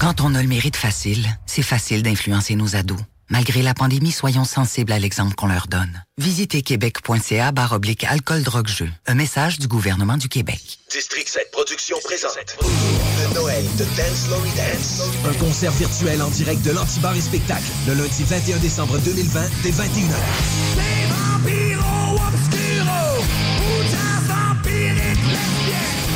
Quand on a le mérite facile, c'est facile d'influencer nos ados. Malgré la pandémie, soyons sensibles à l'exemple qu'on leur donne. Visitez québec.ca barre oblique alcool drogue jeu. Un message du gouvernement du Québec. District 7 Productions présente le Noël de Dance Lory Dance. Un concert virtuel en direct de l'Antibar et Spectacle le lundi 21 décembre 2020 dès 21h.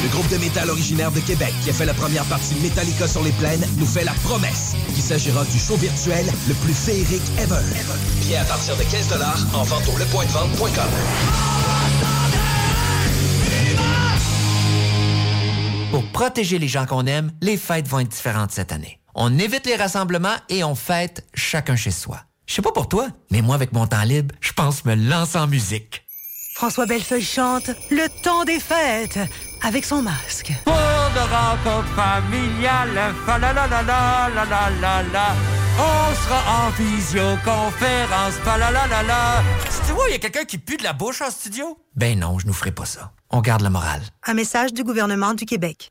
Le groupe de métal originaire de Québec qui a fait la première partie Metallica sur les plaines nous fait la promesse qu'il s'agira du show virtuel le plus féerique ever. Billets à partir de 15 en vente au lepointdevente.com. Pour protéger les gens qu'on aime, les fêtes vont être différentes cette année. On évite les rassemblements et on fête chacun chez soi. Je sais pas pour toi, mais moi, avec mon temps libre, je pense me lancer en musique. François Bellefeuille chante Le temps des fêtes avec son masque. Pour de rencontres familiales, fa la la la la la la la la. On sera en visioconférence, fa la la la la. Tu vois, il y a quelqu'un qui pue de la bouche en studio? Ben non, je nous ferai pas ça. On garde la morale. Un message du gouvernement du Québec.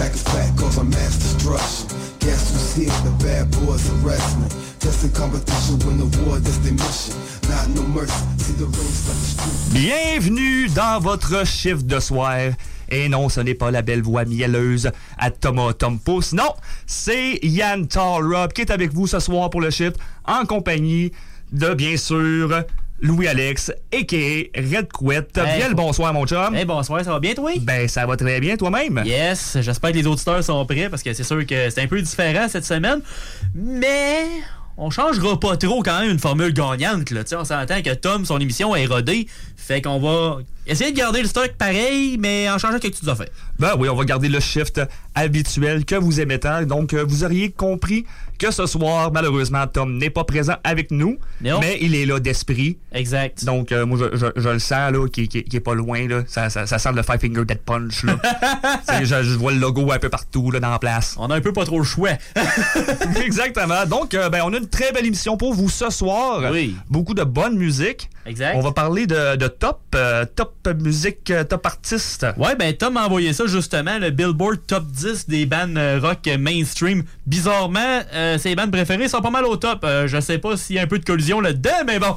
Wolfpack is back cause I'm mass destruction. Guess who's here? The bad boys are wrestling. Testing competition, win the war, that's their mission. Not no mercy, see the rings like the street. Bienvenue dans votre chiffre de soir. Et non, ce n'est pas la belle voix mielleuse à Thomas Tompous. Non, c'est Yann Tallrop qui est avec vous ce soir pour le chiffre en compagnie de, bien sûr, Louis-Alex, a.k.a. Red Couette. Hey, Bien le bonsoir, mon chum. Hey, bonsoir, ça va bien, toi? Ben, ça va très bien, toi-même. Yes, j'espère que les auditeurs sont prêts parce que c'est sûr que c'est un peu différent cette semaine. Mais on changera pas trop quand même une formule gagnante. Là. Tu sais, On s'entend que Tom, son émission est rodée. Fait qu'on va essayer de garder le stock pareil, mais en changeant quelques petites affaires. Ben oui, on va garder le shift habituel que vous aimez tant. Donc, euh, vous auriez compris que ce soir, malheureusement, Tom n'est pas présent avec nous, Non. mais il est là d'esprit. Exact. Donc, euh, moi, je, je- je le sens, là, qui, qui, qui est pas loin, là. Ça, ça, ça sent le Five Finger Dead Punch, là. Je, je vois le logo un peu partout, là, dans la place. On a un peu pas trop le choix. Exactement. Donc, euh, ben, on a une très belle émission pour vous ce soir. Oui. Beaucoup de bonne musique. Exact. On va parler de, de top, euh, top musique, top artiste. Ouais, ben Tom m'a envoyé ça justement, le Billboard Top 10 des bandes euh, rock mainstream. Bizarrement, euh, ses bandes préférées sont pas mal au top. Euh, je sais pas s'il y a un peu de collision là-dedans, mais bon.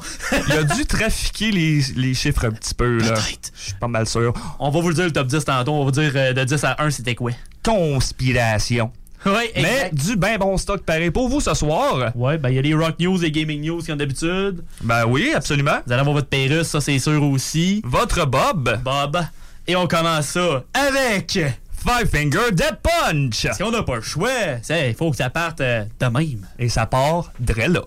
Il a dû trafiquer les, les chiffres un petit peu, là. Je suis pas mal sûr. On va vous le dire le top 10 tantôt. On va vous dire euh, de 10 à 1 c'était quoi? Conspiration. Ouais, Mais du ben bon stock pareil pour vous ce soir. Ouais, ben il y a les rock news et gaming news comme d'habitude. Ben oui, absolument. Vous allez avoir votre Pérus, ça c'est sûr aussi. Votre Bob. Bob. Et on commence ça avec. Five Finger Dead Punch. Si on n'a pas le choix, il faut que ça parte euh, de même. Et ça part dre là.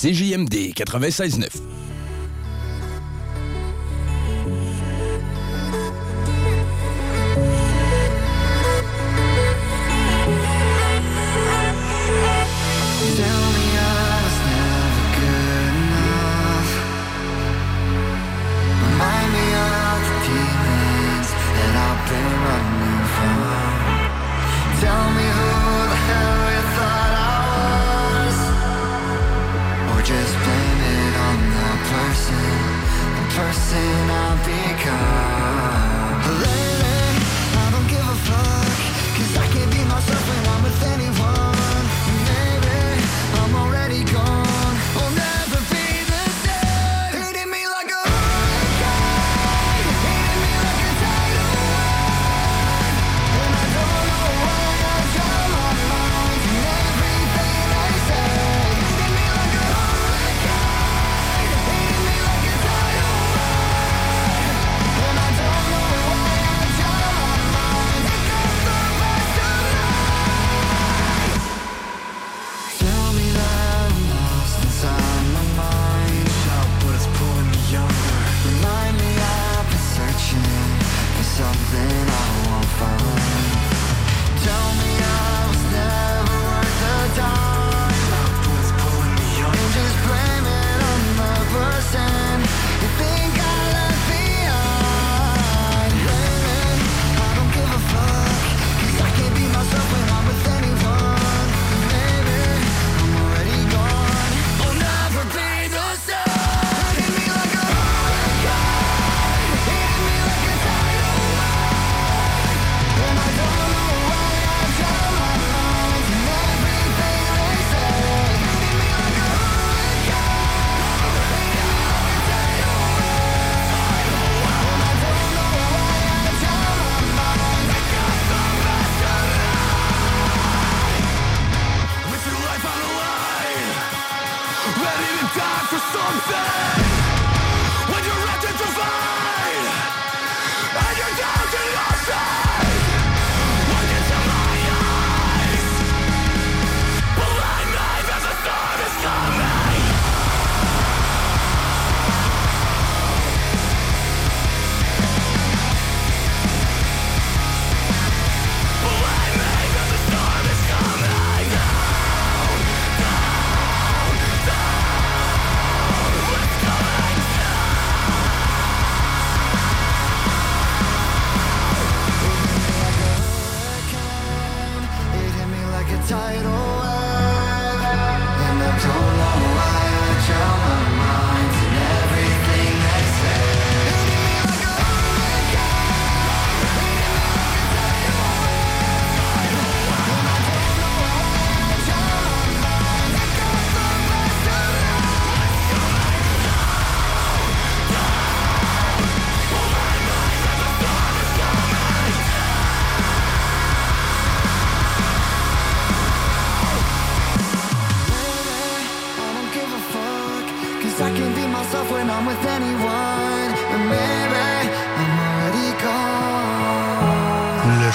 CJMD 96.9.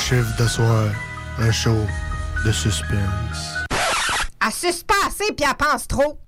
chiffre de soir, un show de suspense. À suspenser puis à pense trop.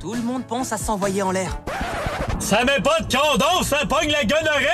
Tout le monde pense à s'envoyer en l'air. Ça met pas de condom, ça pogne la gonorrhée!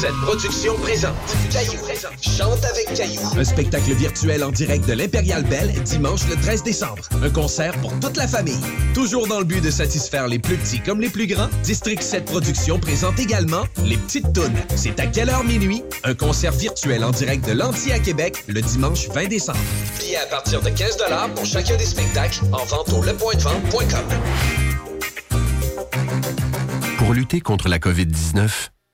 District 7 Productions présente Caillou. Chante avec Caillou. Un spectacle virtuel en direct de l'Impérial Belle dimanche le 13 décembre. Un concert pour toute la famille. Toujours dans le but de satisfaire les plus petits comme les plus grands, District 7 Productions présente également Les Petites Tounes. C'est à quelle heure minuit? Un concert virtuel en direct de l'Anti à Québec le dimanche 20 décembre. Billets à partir de 15 pour chacun des spectacles en vente au lepointdevente.com. Pour lutter contre la COVID-19,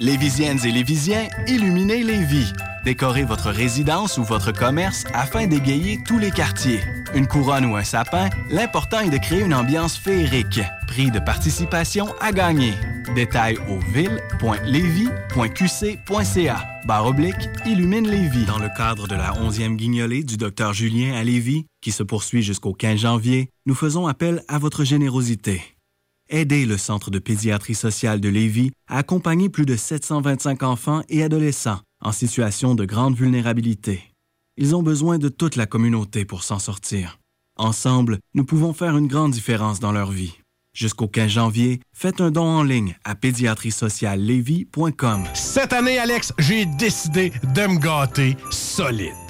Lévisiennes et Lévisiens, illuminez les vies. Décorez votre résidence ou votre commerce afin d'égayer tous les quartiers. Une couronne ou un sapin, l'important est de créer une ambiance féerique. Prix de participation à gagner. Détails au ville.levy.qc.ca. Barre oblique, illumine Lévis. Dans le cadre de la 11e guignolée du Dr Julien à Lévis, qui se poursuit jusqu'au 15 janvier, nous faisons appel à votre générosité. Aidez le Centre de pédiatrie sociale de Lévis à accompagner plus de 725 enfants et adolescents en situation de grande vulnérabilité. Ils ont besoin de toute la communauté pour s'en sortir. Ensemble, nous pouvons faire une grande différence dans leur vie. Jusqu'au 15 janvier, faites un don en ligne à pédiatriesociallevy.com. Cette année, Alex, j'ai décidé de me gâter solide.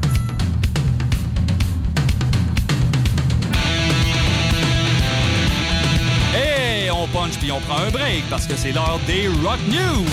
Punch puis on prend un break parce que c'est l'heure des Rock News.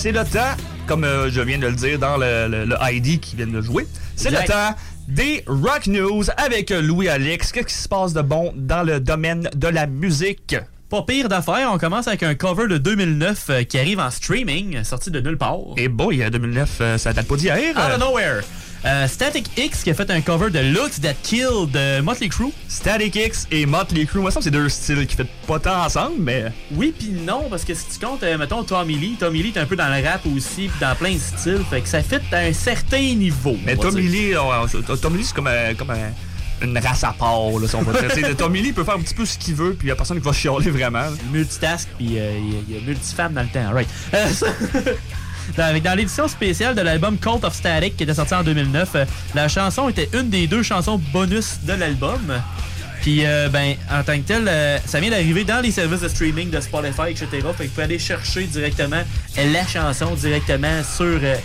C'est le temps, comme euh, je viens de le dire dans le, le- le ID qui vient de jouer, c'est le temps des Rock News avec Louis Alex. Qu'est-ce qui se passe de bon dans le domaine de la musique? Pas pire d'affaires, on commence avec un cover de 2009 euh, qui arrive en streaming, sorti de nulle part. Et boy, euh, 2009, euh, ça date pas d'hier. Out of nowhere. Euh, Static X qui a fait un cover de Looks That Kill de Motley Crue. Static X et Motley Crue, moi ça c'est deux styles qui fait pas tant ensemble, mais... Oui puis non, parce que si tu comptes, euh, mettons Tommy Lee, Tommy Lee est un peu dans le rap aussi, puis dans plein de styles, fait que ça fit à un certain niveau. Mais Tommy. Lee, euh, Tommy Lee, c'est comme, euh, comme euh, une race à part, là, si on va dire. Tommy Lee peut faire un petit peu ce qu'il veut, puis il a personne qui va chialer vraiment. multitask, puis euh, il y a- il y, a multifemme dans le temps, right. Euh, ça- dans dans l'édition spéciale de l'album Cult of Static qui était sorti en 2009, euh, la chanson était une des deux chansons bonus de l'album. Puis, euh, ben, en tant que tel, euh, ça vient d'arriver dans les services de streaming de Spotify, etc. Fait que vous pouvez aller chercher directement la chanson directement sur euh,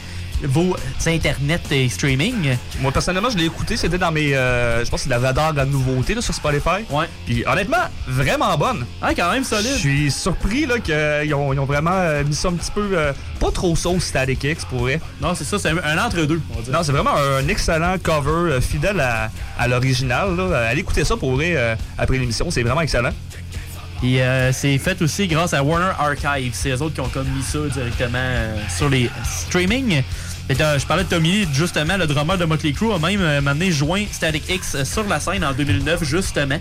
vos internets et streaming. Moi, personnellement, je l'ai écouté, c'était dans mes. euh, je pense que c'est la radar de la nouveauté là, sur Spotify. Ouais. Puis honnêtement, vraiment bonne. Ah, quand même solide. Je suis surpris là, qu'ils ont, ils ont vraiment euh, mis ça un petit peu. euh, pas trop sauce Static X pour vrai. Non, c'est ça, c'est un, un entre-deux. Non, c'est vraiment un excellent cover euh, fidèle à, à l'original. Allez écouter ça pour vrai euh, après l'émission, c'est vraiment excellent. Puis euh, c'est fait aussi grâce à Warner Archive. C'est eux autres qui ont comme mis ça directement euh, sur les streaming. Je parlais de Tommy Lee, justement, le drummer de Motley Crue a même euh, maintenant joint Static X euh, sur la scène en 2009, justement,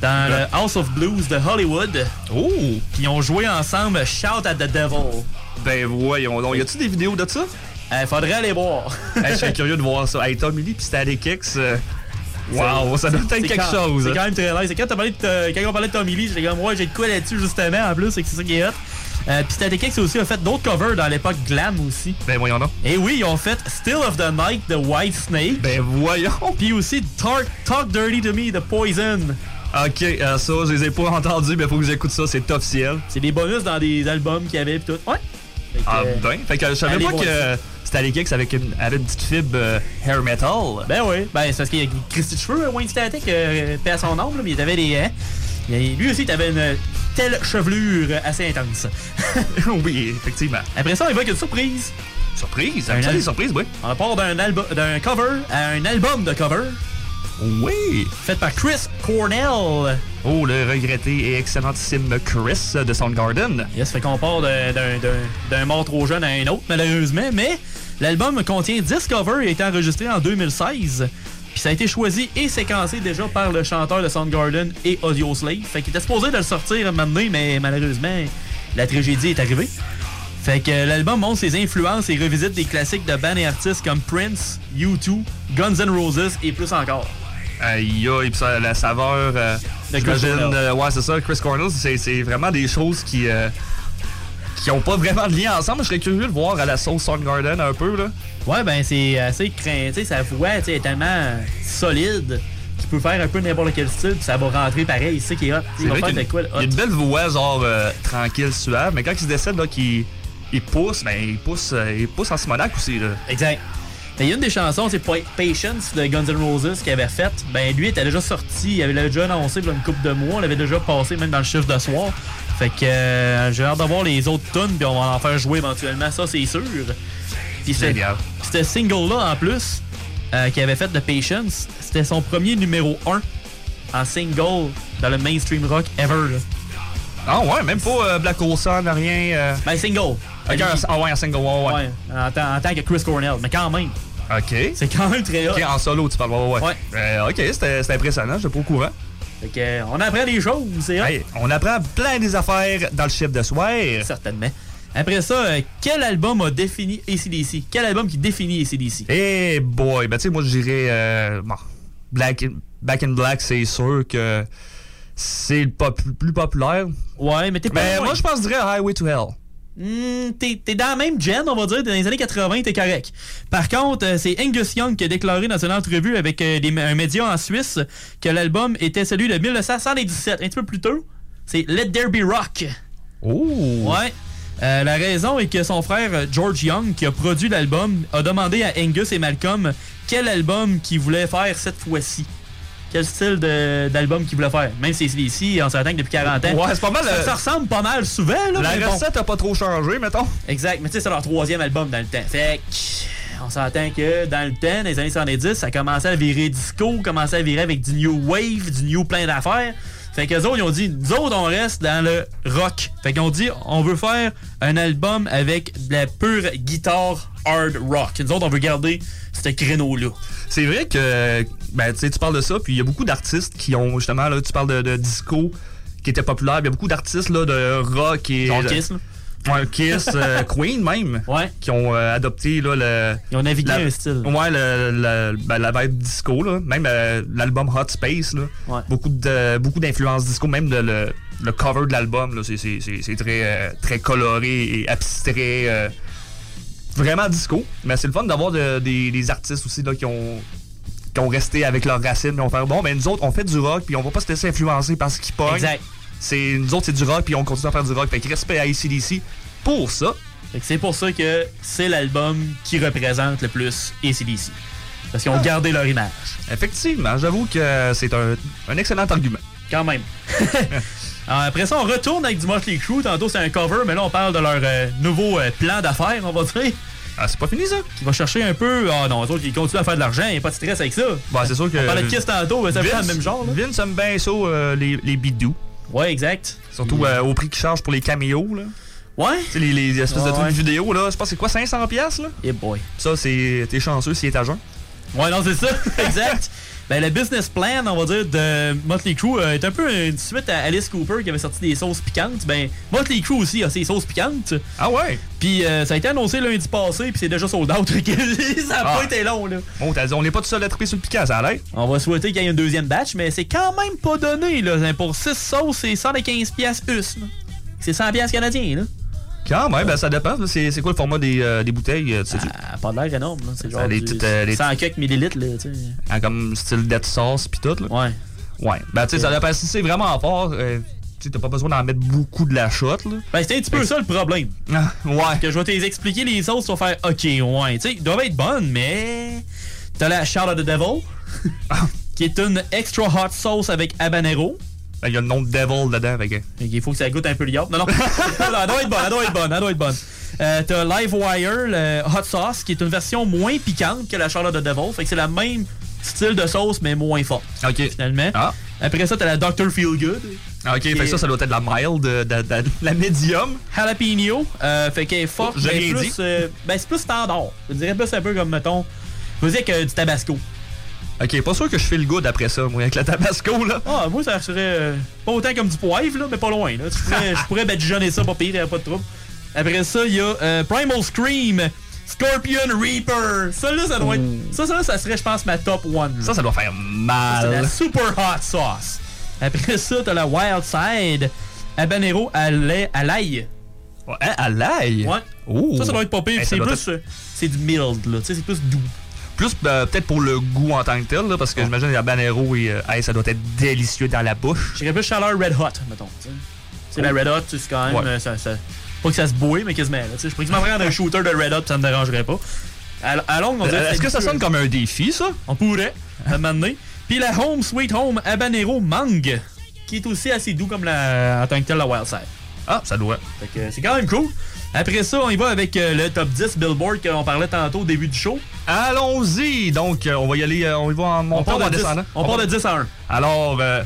dans le House of Blues de Hollywood. Oh! Puis ils ont joué ensemble Shout at the Devil. Ben voyons donc. Y a-tu des vidéos de ça? Euh, faudrait aller voir. Hey, je serais curieux de voir ça. Hey, Tommy Lee puis Static X. euh, Wow, ça doit être quelque quand- chose. C'est hein. quand même très nice. Quand, parlé de- euh, quand on parlait de Tommy Lee, j'étais comme, ouais, j'ai de quoi là-dessus, justement, en plus, c'est que c'est ça qui est hot. Euh, Puis Static X aussi a fait d'autres covers dans l'époque glam aussi. Ben voyons donc. Et oui, ils ont fait Still of the Night de White Snake. Ben voyons. Puis aussi Talk, Talk Dirty to Me de Poison. Ok, euh, ça, je les ai pas entendus, mais faut que j'écoute ça, c'est officiel. C'est des bonus dans des albums qu'il y avait pis tout. Ouais. Que, Ah euh, ben, fait que je savais pas que. Static X avec une, avait une petite fibre euh, hair metal. Ben oui, ben c'est parce qu'il y a Christy cheveux, Wayne Static, euh, paix à son nom, là, mais il avait des. Hein, lui aussi, il avait une telle chevelure assez intense. oui, effectivement. Après ça, on évoque une surprise. Surprise? Un Ça, des surprises, oui. On part d'un d'un cover à un album de cover. Oui. Faite par Chris Cornell. Oh, le regretté et excellentissime Chris de Soundgarden. Yes, fait qu'on part d'un mort trop jeune à un autre, malheureusement, mais l'album contient 10 covers et a été enregistré en 2016. Puis ça a été choisi et séquencé déjà par le chanteur de Soundgarden et Audio Slave. Fait qu'il était supposé de le sortir maintenant, mais malheureusement, la tragédie est arrivée. Fait que l'album montre ses influences et revisite des classiques de bands et artistes comme Prince, U2, Guns N' Roses et plus encore. Aïe, aïe, ça, la saveur. euh, De Chris euh, ouais, c'est ça, Chris Cornell, c'est c'est vraiment des choses qui. euh, qui ont pas vraiment de lien ensemble. Je serais curieux de voir à la sauce Soundgarden un peu, là. Ouais, ben c'est assez craint. Tu sais, sa voix est tellement solide qu'il peut faire un peu n'importe quel style, puis ça va rentrer pareil. C'est qui est hot. Il va faire de quoi il y a une belle voix, genre euh, tranquille, suave, mais quand il se décide, là, qu'il il pousse, ben il pousse, euh, il pousse en Simonac aussi, là. Exact. Il y a une des chansons, c'est Pa- Patience de Guns N' Roses qu'il avait faite. Ben lui était déjà sorti, il avait déjà annoncé il y a une couple de mois, on l'avait déjà passé même dans le chiffre de soir. Fait que euh, j'ai hâte d'avoir les autres tunes, puis on va en faire jouer éventuellement, ça c'est sûr. Puis. Ce single-là, en plus, euh, qu'il avait fait de Patience, c'était son premier numéro 1 en single dans le mainstream rock ever. là. Ah ouais, même pas euh, Black Ocean, rien. euh. Ben single. Ah ouais, un single, ouais, ouais. Ouais, en, tant- en tant que Chris Cornell, mais quand même. Ok. C'est quand même très hot. Ok, en solo, tu parles, ouais, ouais. Ouais. Euh, ok, c'était c'était impressionnant, j'étais pas au courant. Fait que, euh, on apprend des choses, c'est hot. Hey, on apprend plein des affaires dans le chiffre de soir. Certainement. Après ça, euh, quel album a défini ACDC? Quel album qui définit ACDC? Eh boy, ben tu sais, moi je dirais euh, bon, Black Back in Black, c'est sûr que c'est le pop- plus populaire. Ouais, mais t'es pas Mais loin. moi je pense je dirais Highway to Hell. Hmm, t'es t'es dans la même gen, on va dire, dans les années 80, t'es correct. Par contre, euh, c'est Angus Young qui a déclaré dans une entrevue avec euh, des- un média en Suisse que l'album était celui de 1977, un petit peu plus tôt. C'est Let There Be Rock. Oh! Ouais. Euh, la raison est que son frère George Young, qui a produit l'album, a demandé à Angus et Malcolm quel album qu'ils voulaient faire cette fois-ci. Quel style d'album qu'ils voulaient faire. Même si c'est ici, on s'entend que depuis 40 ans. Ouais, c'est pas mal, Ça, euh, ça ressemble pas mal souvent, là. La bon. recette a pas trop changé, mettons. Exact, mais tu sais, c'est leur troisième album dans le temps. Fait que, on s'entend que dans le temps, dans les années 70, ça commençait à virer disco, commençait à virer avec du new wave, du new plein d'affaires. Fait que autres, ils ont dit, nous autres, on reste dans le rock. Fait qu'ils ont dit, on veut faire un album avec de la pure guitare hard rock. Nous autres, on veut garder ce créneau-là. C'est vrai que ben, tu sais, tu parles de ça, puis il y a beaucoup d'artistes qui ont justement, là, tu parles de, de disco qui était populaire, il y a beaucoup d'artistes là, de rock et. Ouais, Kiss, euh, Queen même. Ouais. Qui ont euh, adopté là, le. Ils ont navigué la, un style. Ouais, le, le- ben, la vibe disco, là. Même euh, l'album Hot Space, là. Ouais. Beaucoup de beaucoup d'influences disco, même le, le, le cover de l'album, c'est- très, très coloré et abstrait. vraiment disco. Mais c'est le fun d'avoir de- des, des artistes aussi là, qui ont qui ont resté avec leurs racines, mais on fait bon, mais nous autres, on fait du rock, puis on va pas se laisser influencer par ce qui pogne. Exact. C'est, nous autres, c'est du rock, puis on continue à faire du rock. Fait que respect à ACDC pour ça. Fait que c'est pour ça que c'est l'album qui représente le plus ACDC. Parce qu'ils ont gardé leur image. Effectivement, j'avoue que c'est un, un excellent argument. Quand même. Après ça, on retourne avec du Motley Crue. Tantôt, c'est un cover, mais là, on parle de leur euh, nouveau euh, plan d'affaires, on va dire. Ah, c'est pas fini, ça? Qui va chercher un peu. Ah non, eux autres, ils continuent à faire de l'argent, il n'y a pas de stress avec ça. Bah, c'est sûr que. On parlait de Kiss tantôt, mais ça fait le même genre. Là. Vince aime bien ça, euh, les, les bidous. Ouais, exact. Surtout euh, au prix qu'ils chargent pour les caméos, là. Ouais. Tu sais, les, les espèces de trucs ouais. vidéo, là. Je pense que c'est quoi, 500$, piastres, là? Yeah boy. Ça, c'est. T'es chanceux s'il est à jeun. Ouais, non, c'est ça. exact. Ben, le business plan, on va dire, de Motley Crue euh, est un peu une suite à Alice Cooper qui avait sorti des sauces piquantes. Ben, Motley Crue aussi a ses sauces piquantes. Ah ouais? Puis euh, ça a été annoncé lundi passé, puis c'est déjà sold out. Ça a Ah. pas été long, là. Bon, t'as dit, on n'est pas tout seul à triper sur le piquant, ça a l'air. On va souhaiter qu'il y ait une deuxième batch, mais c'est quand même pas donné, là. Pour 6 sauces, c'est 115 pièces US, là. C'est 100 pièces canadiens, là. Quand même, ben, ça dépend. C'est c'est quoi le format des, euh, des bouteilles, euh, tu sais-tu? Ah, pas de l'air énorme, là. C'est genre les du petites, euh, les 100 quelques millilitres, là, tu sais. Ah, comme style dead sauce pis tout, là. Ouais. Ouais. Ben, tu sais, ça dépend. Si c'est vraiment fort, euh, tu t'as pas besoin d'en mettre beaucoup de la shot, là. Ben, c'est un petit peu ça le problème. Ah, ouais. Que je vais t'expliquer les sauces, tu vas faire OK, ouais. Tu sais, ils doivent être bonnes, mais. T'as la of the Devil, qui est une extra hot sauce avec habanero. Ben, il y a le nom de Devil dedans, fait que. Il faut que ça goûte un peu le yacht. Non, non. elle doit être bonne, elle doit être bonne, elle doit être bonne. Euh, T'as Livewire, le Hot Sauce, qui est une version moins piquante que la Charlotte de Devil. Fait que c'est la même Style de sauce, mais moins fort. OK. Finalement. Après ça, t'as la Dr. Feelgood. Ah, OK, fait que ça, ça doit être de la mild, de, de- la médium. Jalapeno. Euh, fait qu'elle est forte, Oh, mais plus, euh, ben, c'est plus standard. Je dirais plus un peu comme, mettons, je veux dire que du tabasco. OK, pas sûr que je fais le good après ça, moi, avec la tabasco, là. Ah, moi, ça serait euh, pas autant comme du poivre, là, mais pas loin. Là. Tu pourrais- je pourrais badigeonner ça, pas pire, pas de trouble. Après ça, il y a euh, Primal Scream, Scorpion Reaper. Ça, là, ça doit être. Ça, ça, là, ça serait, je pense, ma top one. Ça, ça doit faire mal. C'est la super hot sauce. Après ça, t'as la Wild Side, Habanero à l'ail. Ouais, à l'ail? Ouais. Oh. Ça, ça doit être pas pire. Hey, ça c'est plus. être- euh, C'est du mild, là. Tu sais, c'est plus doux. Plus euh, peut-être pour le goût en tant que tel, là, parce que j'imagine la banero et euh, hey, ça doit être délicieux dans la bouche. J'irais plus chaleur Red Hot, mettons. C'est la Red Hot, c'est quand même. Ouais. euh, ça, ça- pas que ça se bouille, mais quasiment. Je pourrais prendre un shooter de Red Hot, ça me dérangerait pas. À, à longue, on dirait Est-ce que ça sonne comme un défi, ça? On pourrait, à un moment donné. Puis la Home Sweet Home Habanero Mangue, qui est aussi assez doux comme la, en tant que tel la Wild Side. Ah, ça doit. Fait que euh, c'est quand même cool. Après ça, on y va avec euh, le top 10 Billboard qu'on parlait tantôt au début du show. Allons-y! Donc, euh, on va y aller, euh, on y va en montant 10. descendant? On part de 10 à 1. Alors, euh,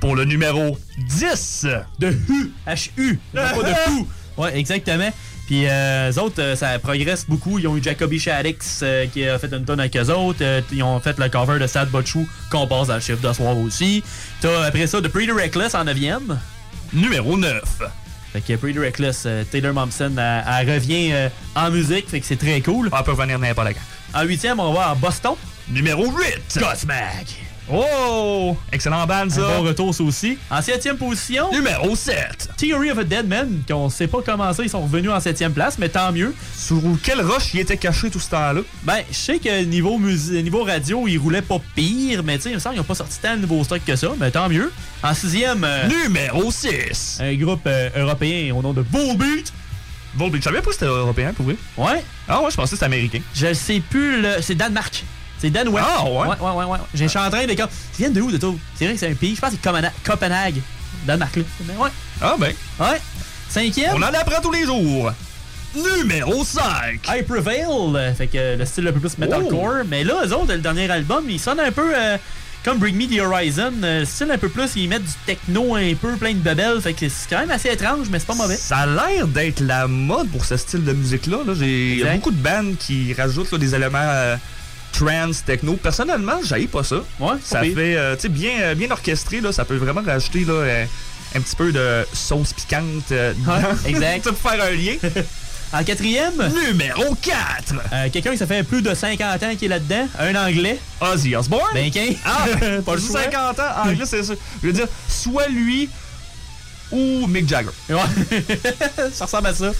pour le numéro 10... De HU. H-U. pas de fou. Ouais, exactement. Puis euh, eux autres, euh, ça progresse beaucoup. Ils ont eu Jacoby Shaddix euh, qui a fait une tonne avec eux autres. Ils ont fait le cover de Sad But True qu'on passe dans le chiffre de soir aussi. T'as après ça The Pretty Reckless en 9e. Numéro 9. Fait que Pretty Reckless, euh, Taylor Momsen, elle, elle revient euh, en musique. Fait que c'est très cool. On peut revenir n'importe quand. En 8e, on va à Boston. Numéro 8. Godsmack. Oh! Excellent band, ça. Un bon retour, ça aussi. En 7e position. Numéro 7. Theory of a Dead Man, qu'on sait pas comment ça, ils sont revenus en 7e place, mais tant mieux. Sur quelle roche il était caché tout ce temps-là? Ben, je sais que niveau, niveau radio, ils roulaient pas pire, mais tu sais, il me semble qu'ils ont pas sorti tant de nouveaux stocks que ça, mais tant mieux. En 6e. Numéro 6. Un groupe euh, européen au nom de Bullbeat. Volbeat, je savais pas que c'était européen, pour vrai. Ouais. Ah ouais, je pensais que c'était américain. Je sais plus, le... c'est Danemark. C'est Danemark. Ah, ouais? Ouais, ouais, ouais. ouais. Je suis en train de. Ils viennent de où, de tout? C'est vrai que c'est un pays. Je pense que c'est Copenha- Copenhague. Danemark, là. Mais ouais. Ah ben. Ouais. Cinquième. On en apprend tous les jours. Numéro 5. I Prevail. Fait que le style un peu plus metalcore. Mais là, eux autres, le dernier album, ils sonnent un peu euh, comme Bring Me the Horizon. euh, style un peu plus, ils mettent du techno un peu, plein de bebelles. Fait que c'est quand même assez étrange, mais c'est pas mauvais. Ça a l'air d'être la mode pour ce style de musique-là. Là. J'ai- Il y a Exact. beaucoup de bands qui rajoutent là, des éléments euh, trance, techno. Personnellement, j'aille pas ça. Ouais, Ça fait euh, tu sais, bien, euh, bien orchestré. Là, ça peut vraiment rajouter là, euh, un petit peu de sauce piquante. euh, exact. Ça peut faire un lien. En quatrième, Numéro 4. euh, quelqu'un qui ça fait plus de 50 ans qui est là-dedans, un anglais. Ozzy Osbourne. Ben. Ah, pas choix. 50 ans, anglais, c'est ça. Je veux dire, soit lui ou Mick Jagger. Ouais. ça ressemble à ça.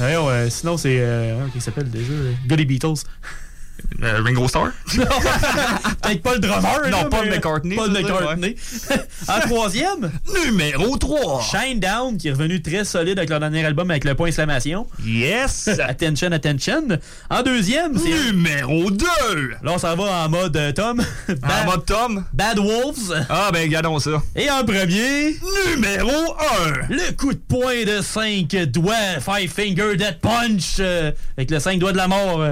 Ouais, ouais, sinon, c'est. Euh, comment il s'appelle déjà? Goody Beatles. Euh, Ringo Starr? Peut-être pas le drummer. Non, là, Paul mais- McCartney, Paul. McCartney. en troisième, Numéro 3. Shine Down, qui est revenu très solide avec leur dernier album avec le point exclamation. Yes. attention, attention. En deuxième. Numéro 2. Là, on s'en va en mode euh, Tom. En mode Tom? Bad Wolves. Ah, ben, regardons ça. Et en premier, Numéro 1. le coup de poing de 5 doigts, Five Finger Death Punch, euh, avec le 5 doigts de la mort.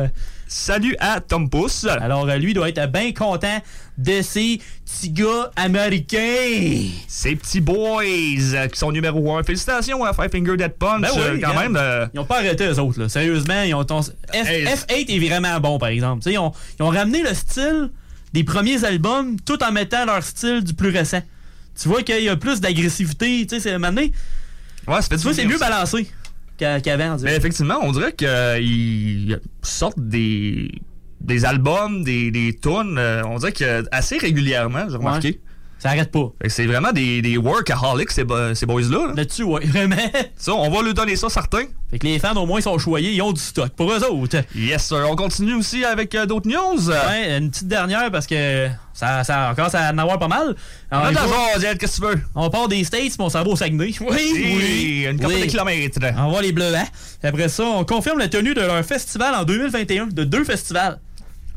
Salut à Tom Pouce. Alors, euh, lui doit être bien content de ces petits gars américains. Ces petits boys euh, qui sont numéro 1. Félicitations à Five Finger Dead Punch. Ben oui, euh, quand même. euh, Ils ont pas arrêté eux autres, là. Sérieusement, ils ont ton- F, Hey. F8 est vraiment bon, par exemple. Ils ont, ils ont ramené le style des premiers albums tout en mettant leur style du plus récent. Tu vois qu'il y a plus d'agressivité. Tu sais, c'est maintenant. ouais, c'est mieux balancé qu'avant. on dirait. Mais effectivement, on dirait qu'ils sortent des, des albums, des, des tunes, euh, on dirait que assez régulièrement, j'ai remarqué. Ça arrête pas. C'est vraiment des, des workaholics, ces, ces boys-là. là. Là-dessus, ouais, vraiment. Ça, on va lui donner ça, certains. Fait que les fans, au moins, sont choyés, ils ont du stock pour eux autres. Yes, sir. On continue aussi avec euh, d'autres news. Ouais, une petite dernière parce que ça, ça encore ça en avoir pas mal. Alors, Jade, qu'est-ce que tu veux? on part des States, mais on s'en va au Saguenay. Oui, Oui, une couple oui. de kilomètres. On va les bleus, hein? Après ça, on confirme la tenue de leur festival en 2021, de deux festivals.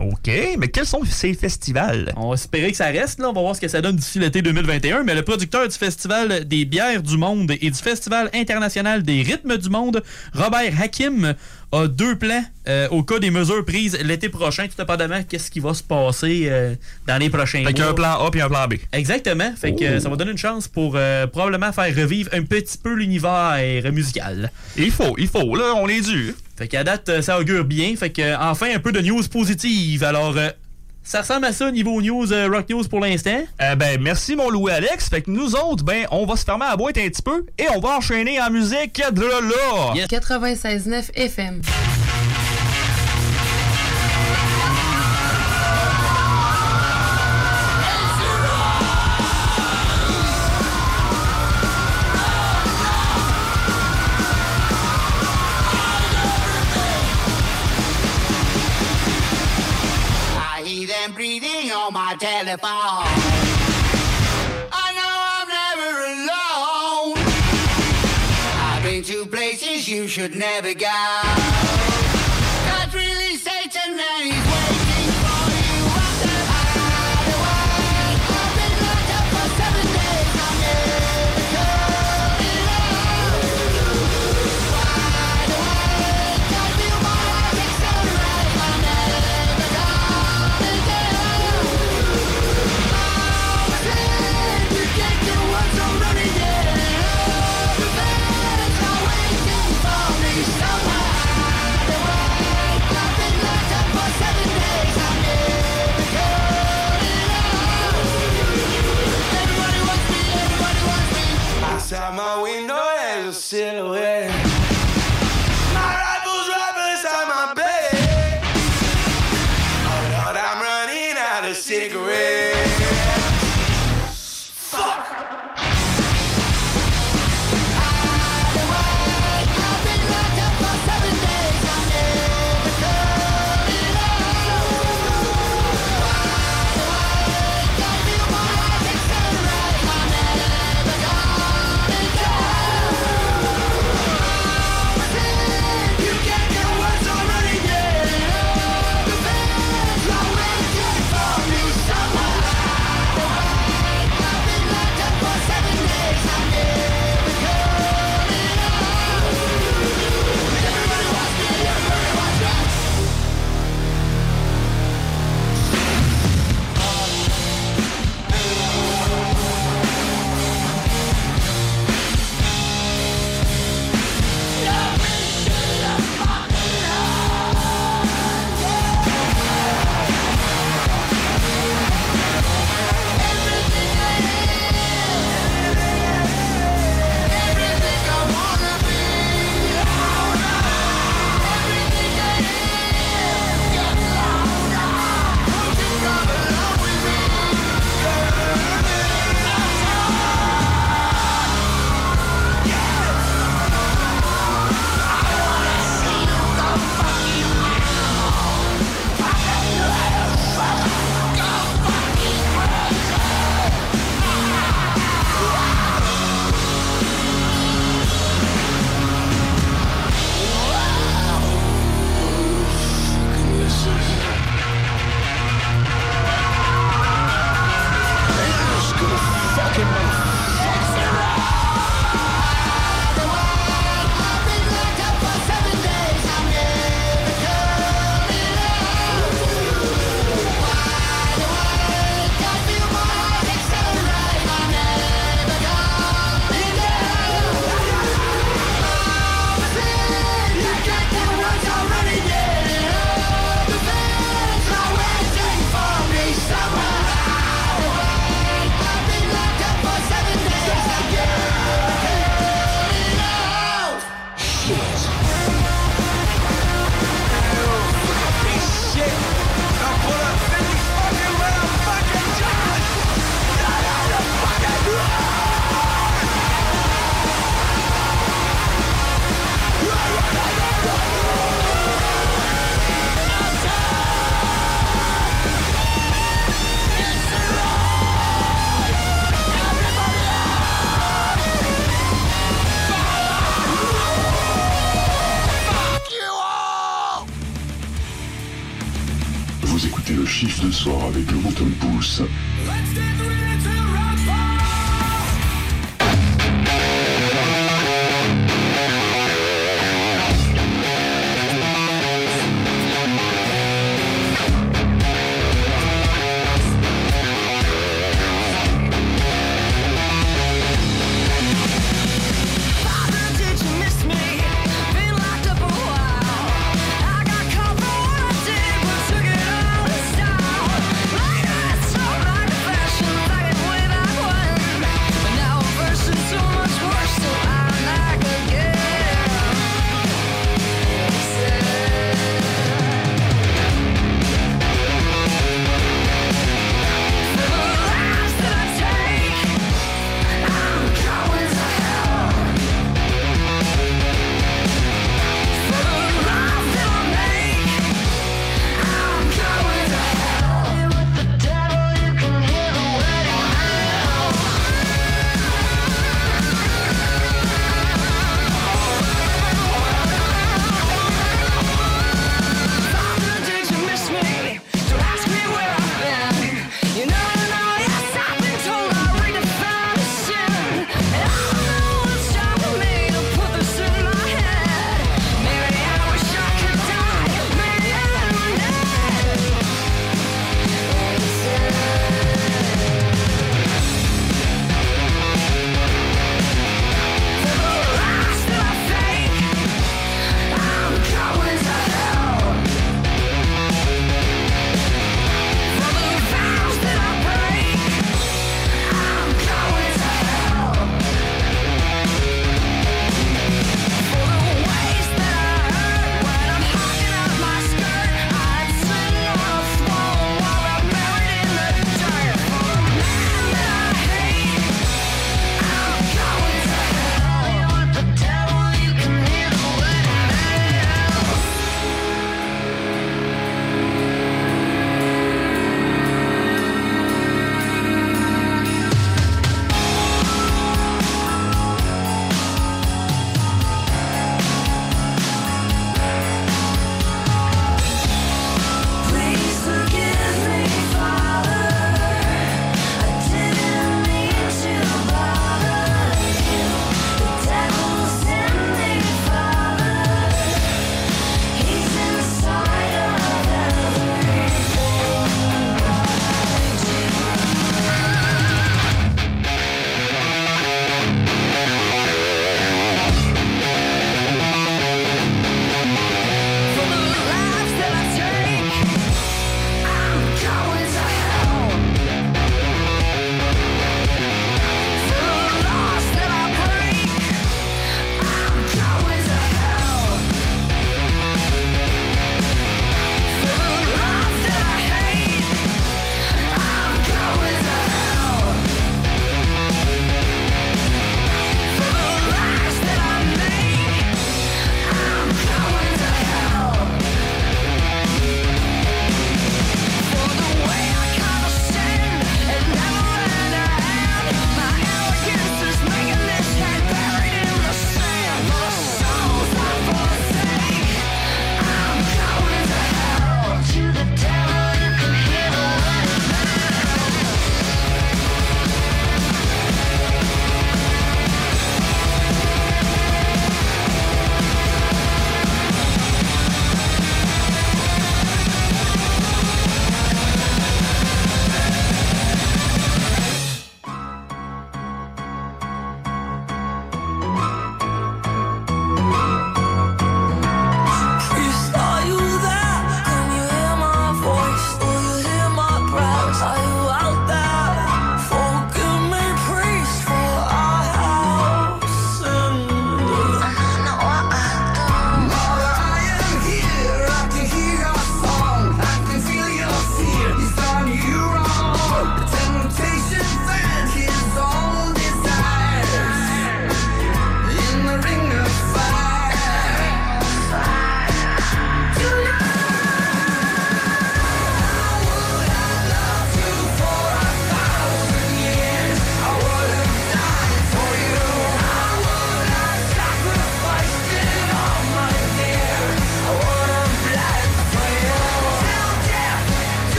OK, mais quels sont ces festivals? On va espérer que ça reste, là. On va voir ce que ça donne d'ici l'été 2021. Mais le producteur du Festival des bières du monde et du Festival international des rythmes du monde, Robert Hakim, a deux plans euh, au cas des mesures prises l'été prochain, tout dépendamment qu'est-ce qui va se passer euh, dans les prochains Fait qu'il y a un mois. plan A puis un plan B. Exactement. Fait que euh, ça va donner une chance pour euh, probablement faire revivre un petit peu l'univers musical. Il faut, il faut. Là, on est dû. Fait qu'à date, euh, ça augure bien. Fait que, euh, enfin, un peu de news positive. Alors, euh, ça ressemble à ça niveau news, euh, rock news pour l'instant? Eh ben, merci mon Louis Alex. Fait que nous autres, ben, on va se fermer la boîte un petit peu et on va enchaîner en musique de là là. 96.9 FM. My telephone. I know I'm never alone. I've been to places you should never go. Outside my window, there's a silhouette.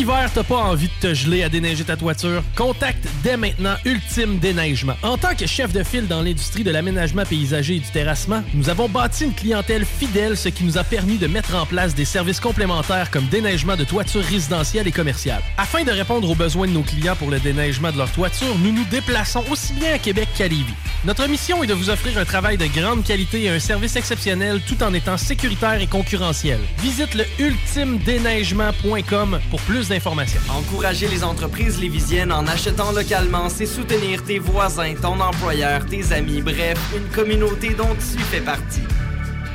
Hiver, t'as pas envie de te geler à déneiger ta toiture? Contacte dès maintenant Ultime Déneigement. En tant que chef de file dans l'industrie de l'aménagement paysager et du terrassement, nous avons bâti une clientèle fidèle, ce qui nous a permis de mettre en place des services complémentaires comme déneigement de toitures résidentielles et commerciales. Afin de répondre aux besoins de nos clients pour le déneigement de leur toiture, nous nous déplaçons aussi bien à Québec qu'à Lévis. Notre mission est de vous offrir un travail de grande qualité et un service exceptionnel tout en étant sécuritaire et concurrentiel. Visite le ultimedéneigement.com pour plus d'informations. Encourager les entreprises lévisiennes en achetant localement, c'est soutenir tes voisins, ton employeur, tes amis, bref, une communauté dont tu fais partie.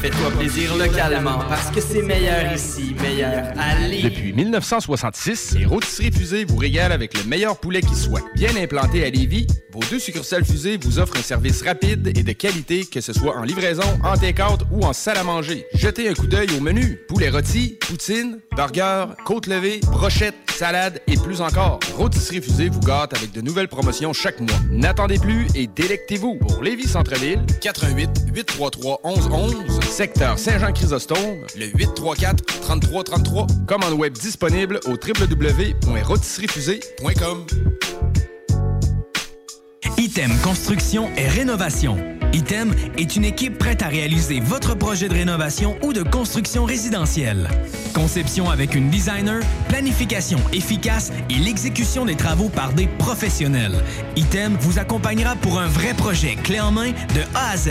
Fais-toi plaisir localement parce que c'est meilleur ici, meilleur Lévis. Depuis 1966, les rôtisseries fusées vous régalent avec le meilleur poulet qui soit. Bien implanté à Lévis, vos deux succursales fusées vous offrent un service rapide et de qualité, que ce soit en livraison, en take-out ou en salle à manger. Jetez un coup d'œil au menu. Poulet rôti, poutine, burger, côte levée, brochette, salade et plus encore. Rôtisserie fusée vous gâte avec de nouvelles promotions chaque mois. N'attendez plus et délectez-vous. Pour Lévis Centre-Ville, 88 833 1111 secteur Saint-Jean-Chrysostome, le 834-3333. Commande web disponible au www.rotisseriefusée.com. Item Construction et Rénovation. Item est une équipe prête à réaliser votre projet de rénovation ou de construction résidentielle. Conception avec une designer, planification efficace et l'exécution des travaux par des professionnels. Item vous accompagnera pour un vrai projet clé en main de A à Z.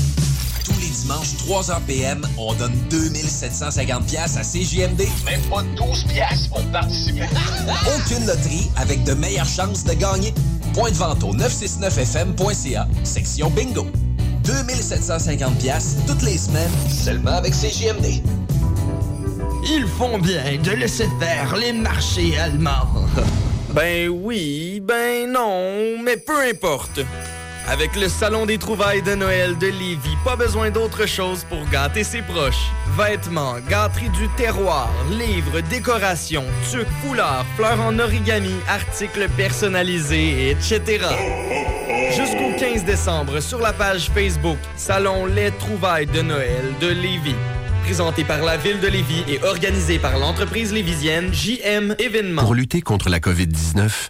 les dimanches, 3h PM, on donne 2750 pièces à CJMD. Même pas 12 pièces pour participer. Aucune loterie avec de meilleures chances de gagner. Point de vente au 969fm.ca, section bingo. 2750 pièces toutes les semaines, seulement avec CJMD. Ils font bien de laisser faire les marchés allemands. Ben oui, ben non, mais peu importe. Avec le Salon des trouvailles de Noël de Lévis, pas besoin d'autre chose pour gâter ses proches. Vêtements, gâteries du terroir, livres, décorations, tucs, foulards, fleurs en origami, articles personnalisés, etc. Jusqu'au 15 décembre, sur la page Facebook Salon Les trouvailles de Noël de Lévis. Présenté par la ville de Lévis et organisé par l'entreprise lévisienne JM Événements. Pour lutter contre la COVID-19,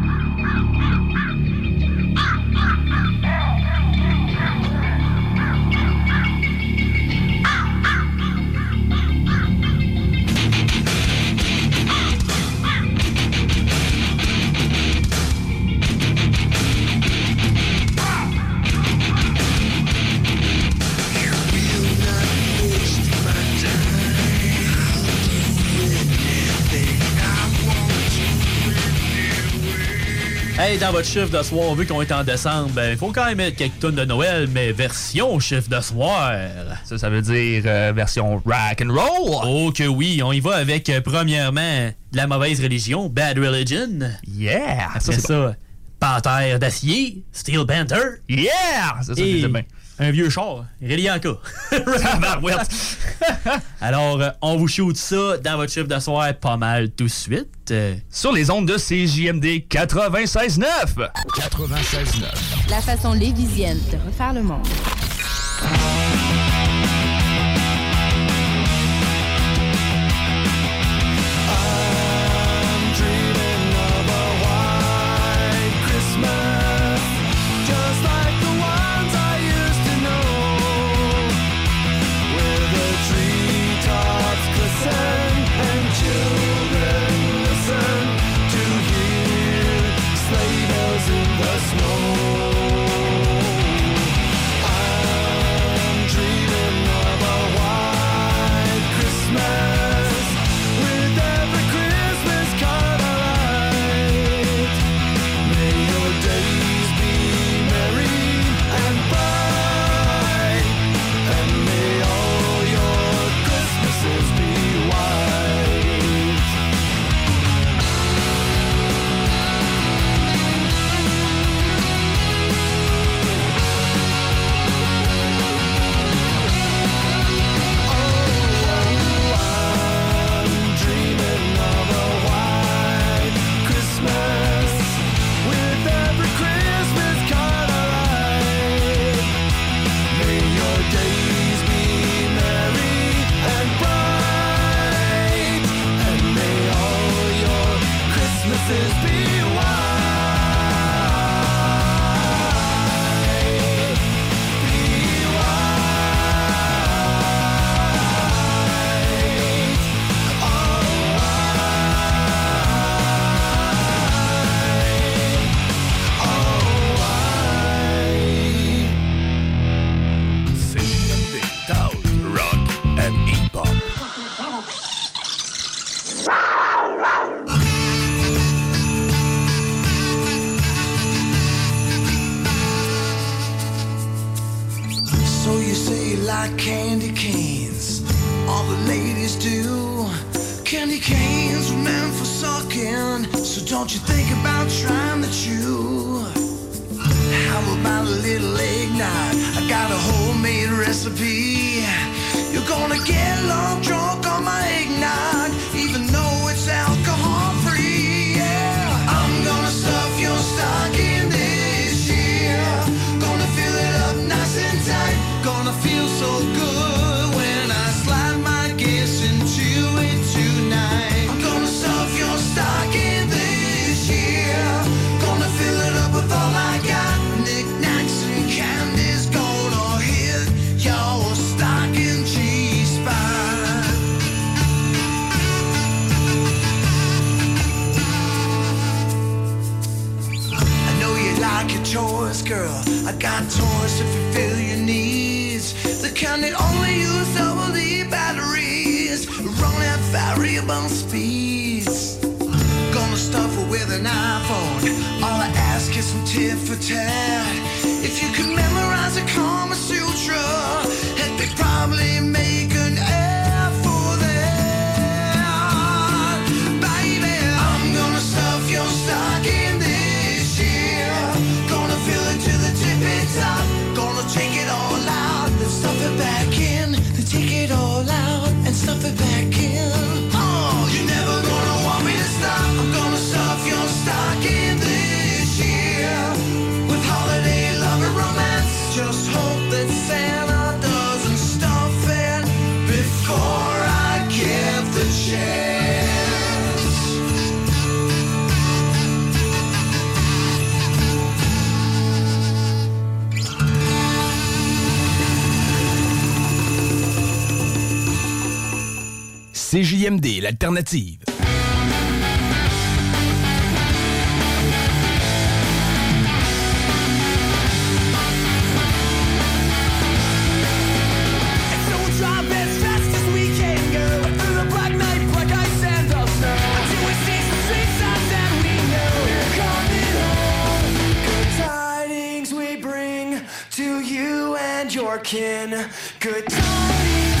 Hey, dans votre chiffre de soir, vu qu'on est en décembre, ben, faut quand même mettre quelques tonnes de Noël, mais version chiffre de soir. Ça, ça veut dire euh, version rock and roll. Oh que oui, on y va avec, euh, premièrement, de la mauvaise religion, Bad Religion. Yeah! Après ça, ça. Panthère d'acier, Steel Panther. Yeah! Ça, un vieux char, Relianka. Alors, euh, on vous shoot ça dans votre chiffre de soir pas mal tout de suite sur les ondes de CJMD 96.9. 96.9. La façon lévisienne de refaire le monde. CJMD, l'alternative. good.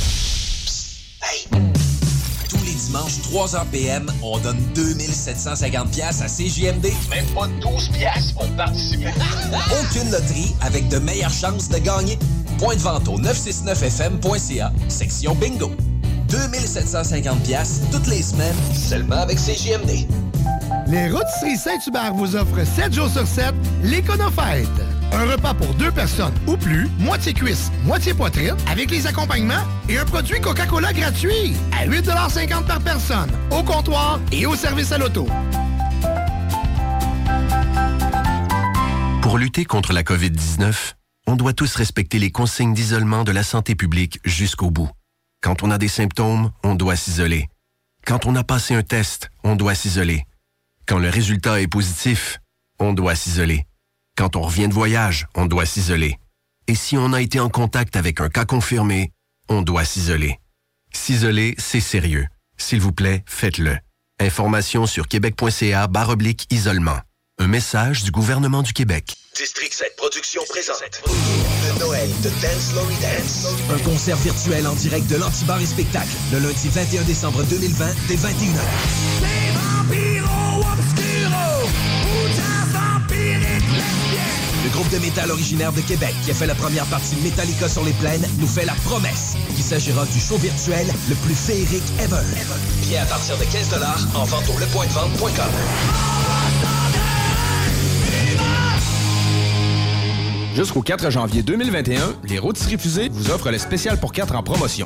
Tous les dimanches, 3h PM, on donne 2750 pièces à CJMD. Même pas 12 pièces pour participer. Aucune loterie avec de meilleures chances de gagner. Point de vente au 969fm.ca, section bingo. 2750 pièces toutes les semaines, seulement avec CJMD. Les Rôtisseries Saint-Hubert vous offrent 7 jours sur 7 l'Éconofête. Un repas pour deux personnes ou plus, moitié cuisse, moitié poitrine, avec les accompagnements et un produit Coca-Cola gratuit à 8,50 par personne, au comptoir et au service à l'auto. Pour lutter contre la COVID-19, on doit tous respecter les consignes d'isolement de la santé publique jusqu'au bout. Quand on a des symptômes, on doit s'isoler. Quand on a passé un test, on doit s'isoler. Quand le résultat est positif, on doit s'isoler. Quand on revient de voyage, on doit s'isoler. Et si on a été en contact avec un cas confirmé, on doit s'isoler. S'isoler, c'est sérieux. S'il vous plaît, faites-le. Information sur québec.ca oblique isolement. Un message du gouvernement du Québec. District 7 Productions présente le Noël de Dance Lory Dance. Un concert virtuel en direct de l'Antibar et Spectacle le lundi 21 décembre 2020 dès 21h. Le groupe de métal originaire de Québec qui a fait la première partie Metallica sur les plaines nous fait la promesse qu'il s'agira du show virtuel le plus féerique ever. Billets à partir de 15 en vente au lepointdevente.com. Jusqu'au 4 janvier 2021, les rôtisseries fusées vous offrent le spécial pour 4 en promotion.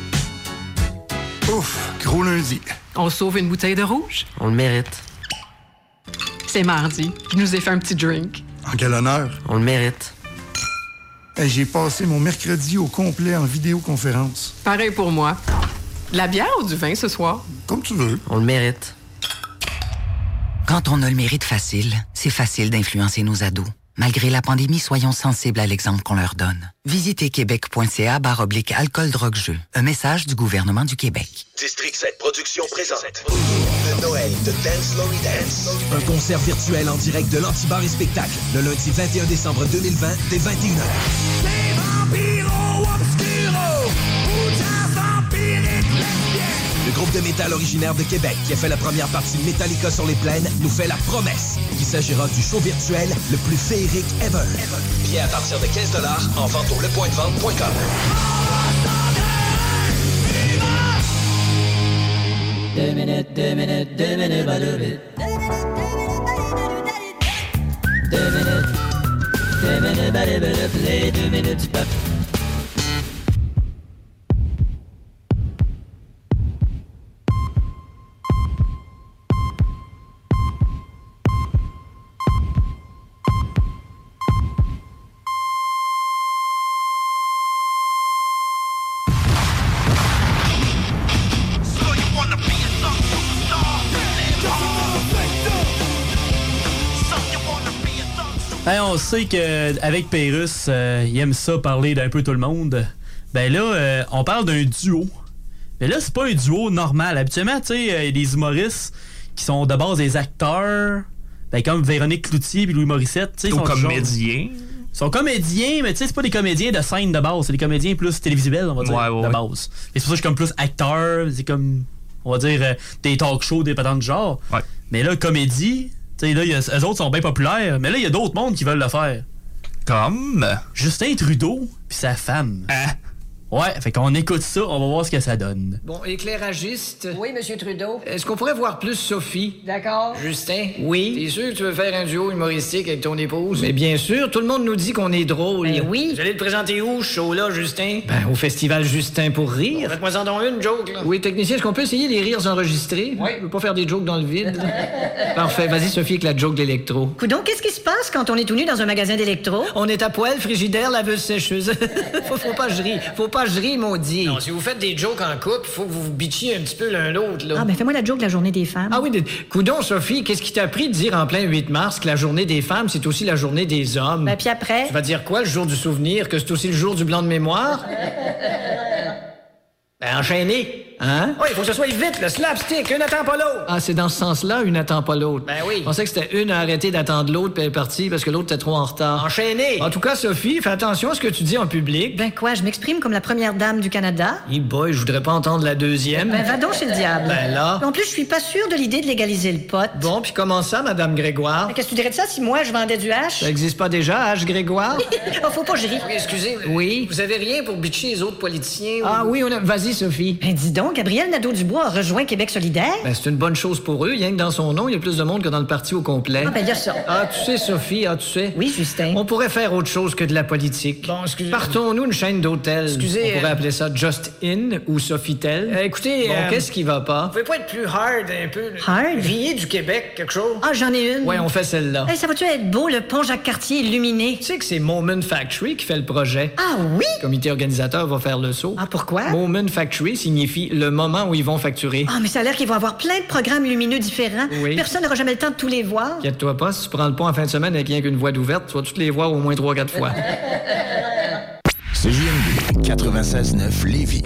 Ouf, gros lundi. On sauve une bouteille de rouge? On le mérite. C'est mardi. Je nous ai fait un petit drink. En quel honneur? On le mérite. Hey, J'ai passé mon mercredi au complet en vidéoconférence. Pareil pour moi. De la bière ou du vin ce soir? Comme tu veux. On le mérite. Quand on a le mérite facile, c'est facile d'influencer nos ados. Malgré la pandémie, soyons sensibles à l'exemple qu'on leur donne. Visitez québec.ca barre oblique alcool drogue jeu. Un message du gouvernement du Québec. District 7 Productions présente le Noël de Dance Lory Dance. Un concert virtuel en direct de l'Antibar et Spectacle le lundi 21 décembre 2020 dès 21h. Le groupe de métal originaire de Québec qui a fait la première partie Metallica sur les plaines nous fait la promesse qu'il s'agira du show virtuel le plus féerique ever. Billets à partir de 15 en vente au lepointdevente.com. Minutes, deux minutes, on sait qu'avec Pérus, euh, il aime ça parler d'un peu tout le monde. Ben là, euh, on parle d'un duo. Mais là, c'est pas un duo normal. Habituellement, tu sais, euh, il y a des humoristes qui sont de base des acteurs. Ben, comme Véronique Cloutier et Louis Morissette. tu sais, Ou sont comédiens. Ils sont comédiens, mais tu sais, c'est pas des comédiens de scène de base. C'est des comédiens plus télévisuels, on va dire, Ouais, ouais, de base. Et c'est pour ça que je suis comme plus acteur. C'est comme, on va dire, euh, des talk shows, des patentes de genre. Mais là, comédie, sais, là, il y a- eux autres sont bien populaires. Mais là, il y a d'autres mondes qui veulent le faire. Comme? Justin Trudeau puis sa femme. Ouais, fait qu'on écoute ça, on va voir ce que ça donne. Bon, éclairagiste. Oui, Monsieur Trudeau. Est-ce qu'on pourrait voir plus Sophie? D'accord. Justin? Oui. T'es sûr que tu veux faire un duo humoristique avec ton épouse? Mais bien sûr, tout le monde nous dit qu'on est drôle. Ben oui. Vous allez le présenter où, ce show-là, Justin? Ben, au festival Justin pour rire. Faites-moi en donc une joke, là. Oui, technicien, est-ce qu'on peut essayer les rires enregistrés? Oui. Je veux pas faire des jokes dans le vide. Parfait. Vas-y, Sophie, avec la joke d'électro. Coudon, qu'est-ce qui se passe quand on est tout nu dans un magasin d'électro? On est à poil, frigidaire, laveuse sécheuse. faut, faut pas je rie. Faut pas je rie, maudit. Non, si vous faites des jokes en couple, faut que vous vous bitchiez un petit peu l'un l'autre, là. Ah, ben fais-moi la joke de la journée des femmes. Ah oui, de- coudon, Sophie, qu'est-ce qui t'a pris de dire en plein 8 mars que la journée des femmes, c'est aussi la journée des hommes? Ben, puis après? Tu vas dire quoi, le jour du souvenir, que c'est aussi le jour du blanc de mémoire? Ben, enchaîné. Hein? Oui, il faut que ce soit vite, le slapstick, une attend pas l'autre. Ah, c'est dans ce sens-là, une attend pas l'autre. Ben oui. Je pensais que c'était une à arrêter d'attendre l'autre, puis elle est partie parce que l'autre était trop en retard. Enchaîné. En tout cas, Sophie, fais attention à ce que tu dis en public. Ben quoi, je m'exprime comme la première dame du Canada? Hey boy, je voudrais pas entendre la deuxième. Ben va donc chez le diable. Ben là. En plus, je suis pas sûre de l'idée de légaliser le pot. Bon, puis comment ça, Madame Grégoire? Ben, Qu'est-ce que tu dirais de ça si moi je vendais du hash? Ça existe pas déjà, H. Grégoire? oh, faut pas que je rie. Oui, excusez. Oui. Vous avez rien pour bitcher les autres politiciens? Ah oui, on a... Vas-y, Sophie. Ben dis donc, Gabriel Nadeau-Dubois a rejoint Québec solidaire. Ben, c'est une bonne chose pour eux. Rien que dans son nom, il y a plus de monde que dans le parti au complet. Ah ben, il y a ça. Ah, tu sais, Sophie, ah, tu sais. Oui, Justin. On pourrait faire autre chose que de la politique. Bon, excusez. Partons-nous une chaîne d'hôtels. Excusez, On pourrait euh, appeler ça Just In ou Sofitel. Euh, écoutez, euh, qu'est-ce qui va pas? Vous pouvez pas être plus hard un peu? Hard? Riez du Québec, quelque chose? Ah, j'en ai une. Ouais, on fait celle-là. Hey, ça va-tu être beau, le pont Jacques-Cartier illuminé? Tu sais que c'est Moment Factory qui fait le projet. Ah oui? Le comité organisateur va faire le saut. Ah, pourquoi? Moment Factory signifie le moment où ils vont facturer. Ah, mais ça a l'air qu'ils vont avoir plein de programmes lumineux différents. Oui. Personne n'aura jamais le temps de tous les voir. Inquiète-toi pas, si tu prends le pont en fin de semaine avec rien qu'une voie d'ouverte, tu vas toutes les voir au moins 3-4 fois. CJMD 96.9 Lévis.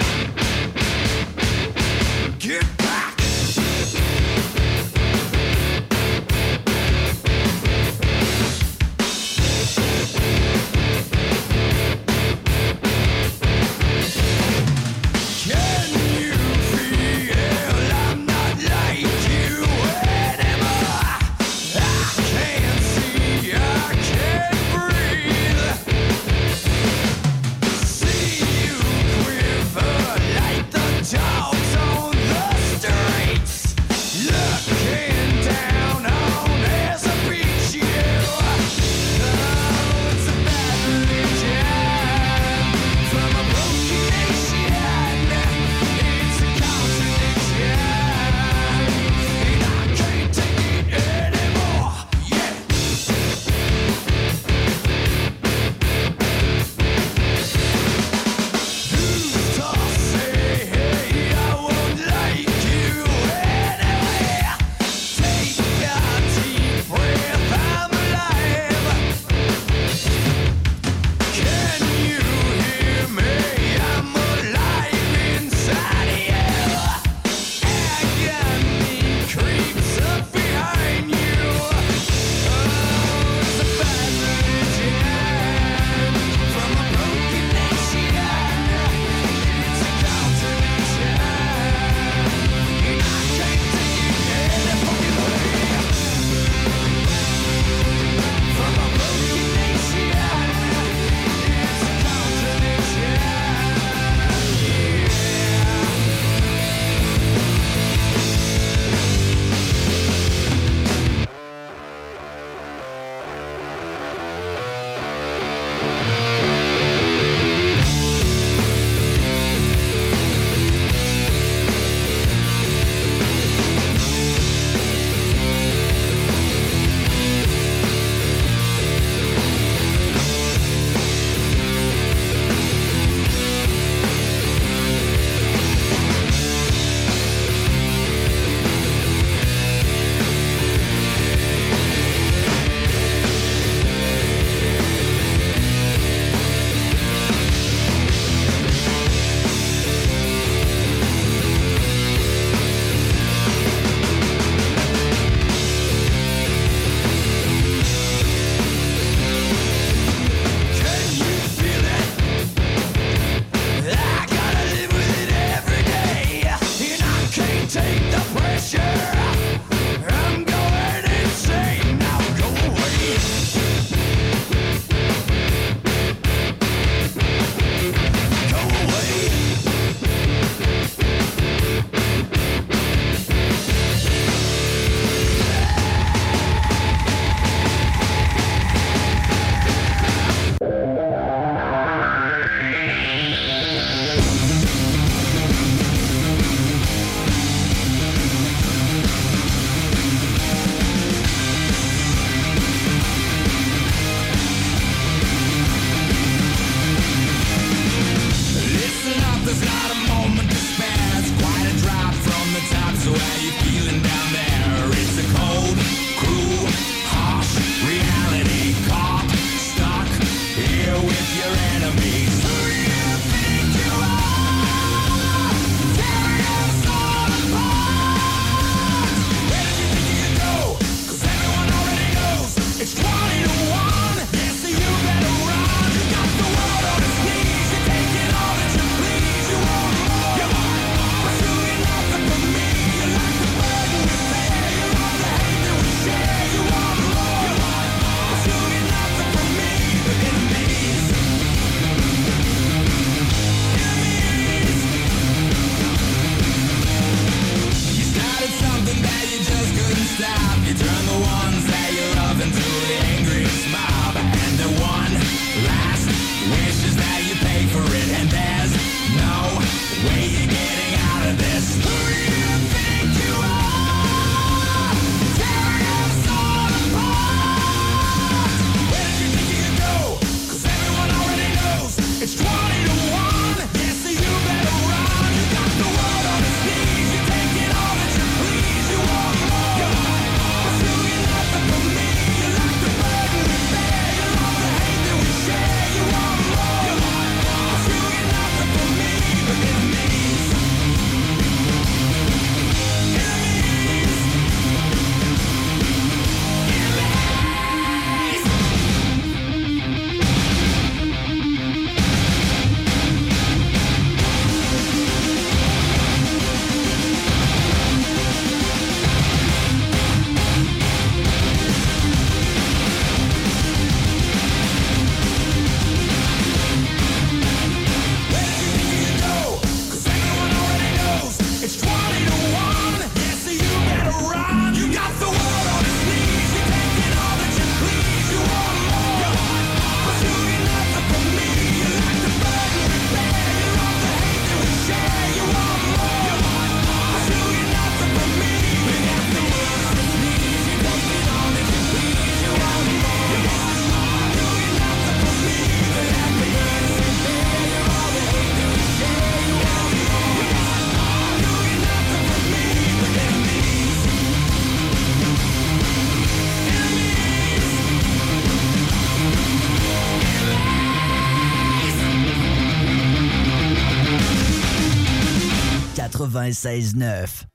96.9.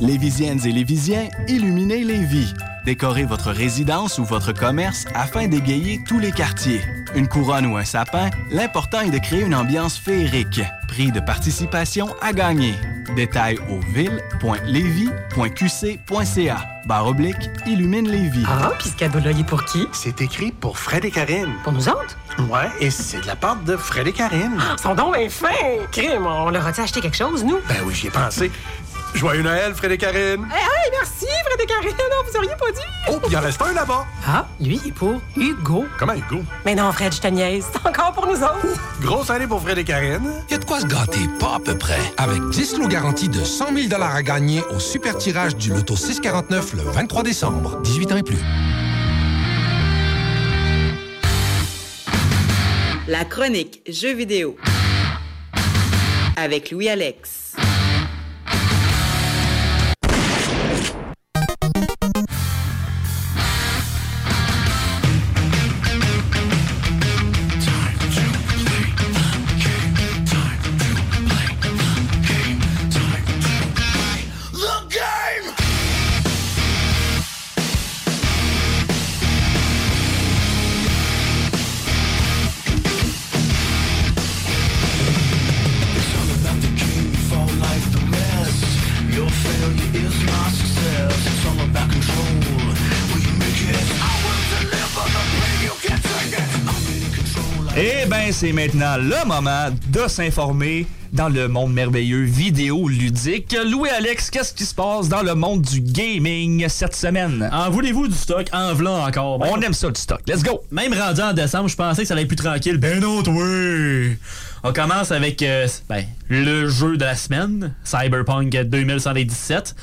Lévisiennes et Lévisiens, illuminez les vies. Décorez votre résidence ou votre commerce afin d'égayer tous les quartiers. Une couronne ou un sapin, l'important est de créer une ambiance féerique. Prix de participation à gagner. Détails au ville.levy.qc.ca. Barre oblique, illumine les vies. Ah, puis ce cadeau-là, il est pour qui? C'est écrit pour Fred et Karine. Pour nous autres? Ouais, et c'est de la part de Fred et Karine. Ils sont donc bien fins! Crime, on leur a-tu acheté quelque chose, nous? Ben oui, j'y ai pensé. Joyeux Noël, Fred et Karine. Hey, hey, merci, Fred et Karine, non, vous auriez pas dit. Oh, il en reste un là-bas. Ah, lui, il est pour Hugo. Comment Hugo? Mais non, Fred, je te niaise. C'est encore pour nous autres. Grosse année pour Fred et Karine. Il y a de quoi se gâter, pas à peu près. Avec 10 lots garantis de 100 000 à gagner au super tirage du loto 649 le 23 décembre. 18 ans et plus. La chronique Jeux vidéo avec Louis-Alex. C'est maintenant le moment de s'informer dans le monde merveilleux vidéo ludique. Louis Alex, qu'est-ce qui se passe dans le monde du gaming cette semaine? En voulez-vous du stock? En v'là encore? Ben, On aime ça du stock. Let's go! Même rendu en décembre, je pensais que ça allait être plus tranquille. Ben non, oui! On commence avec euh, ben, le jeu de la semaine, Cyberpunk 2117.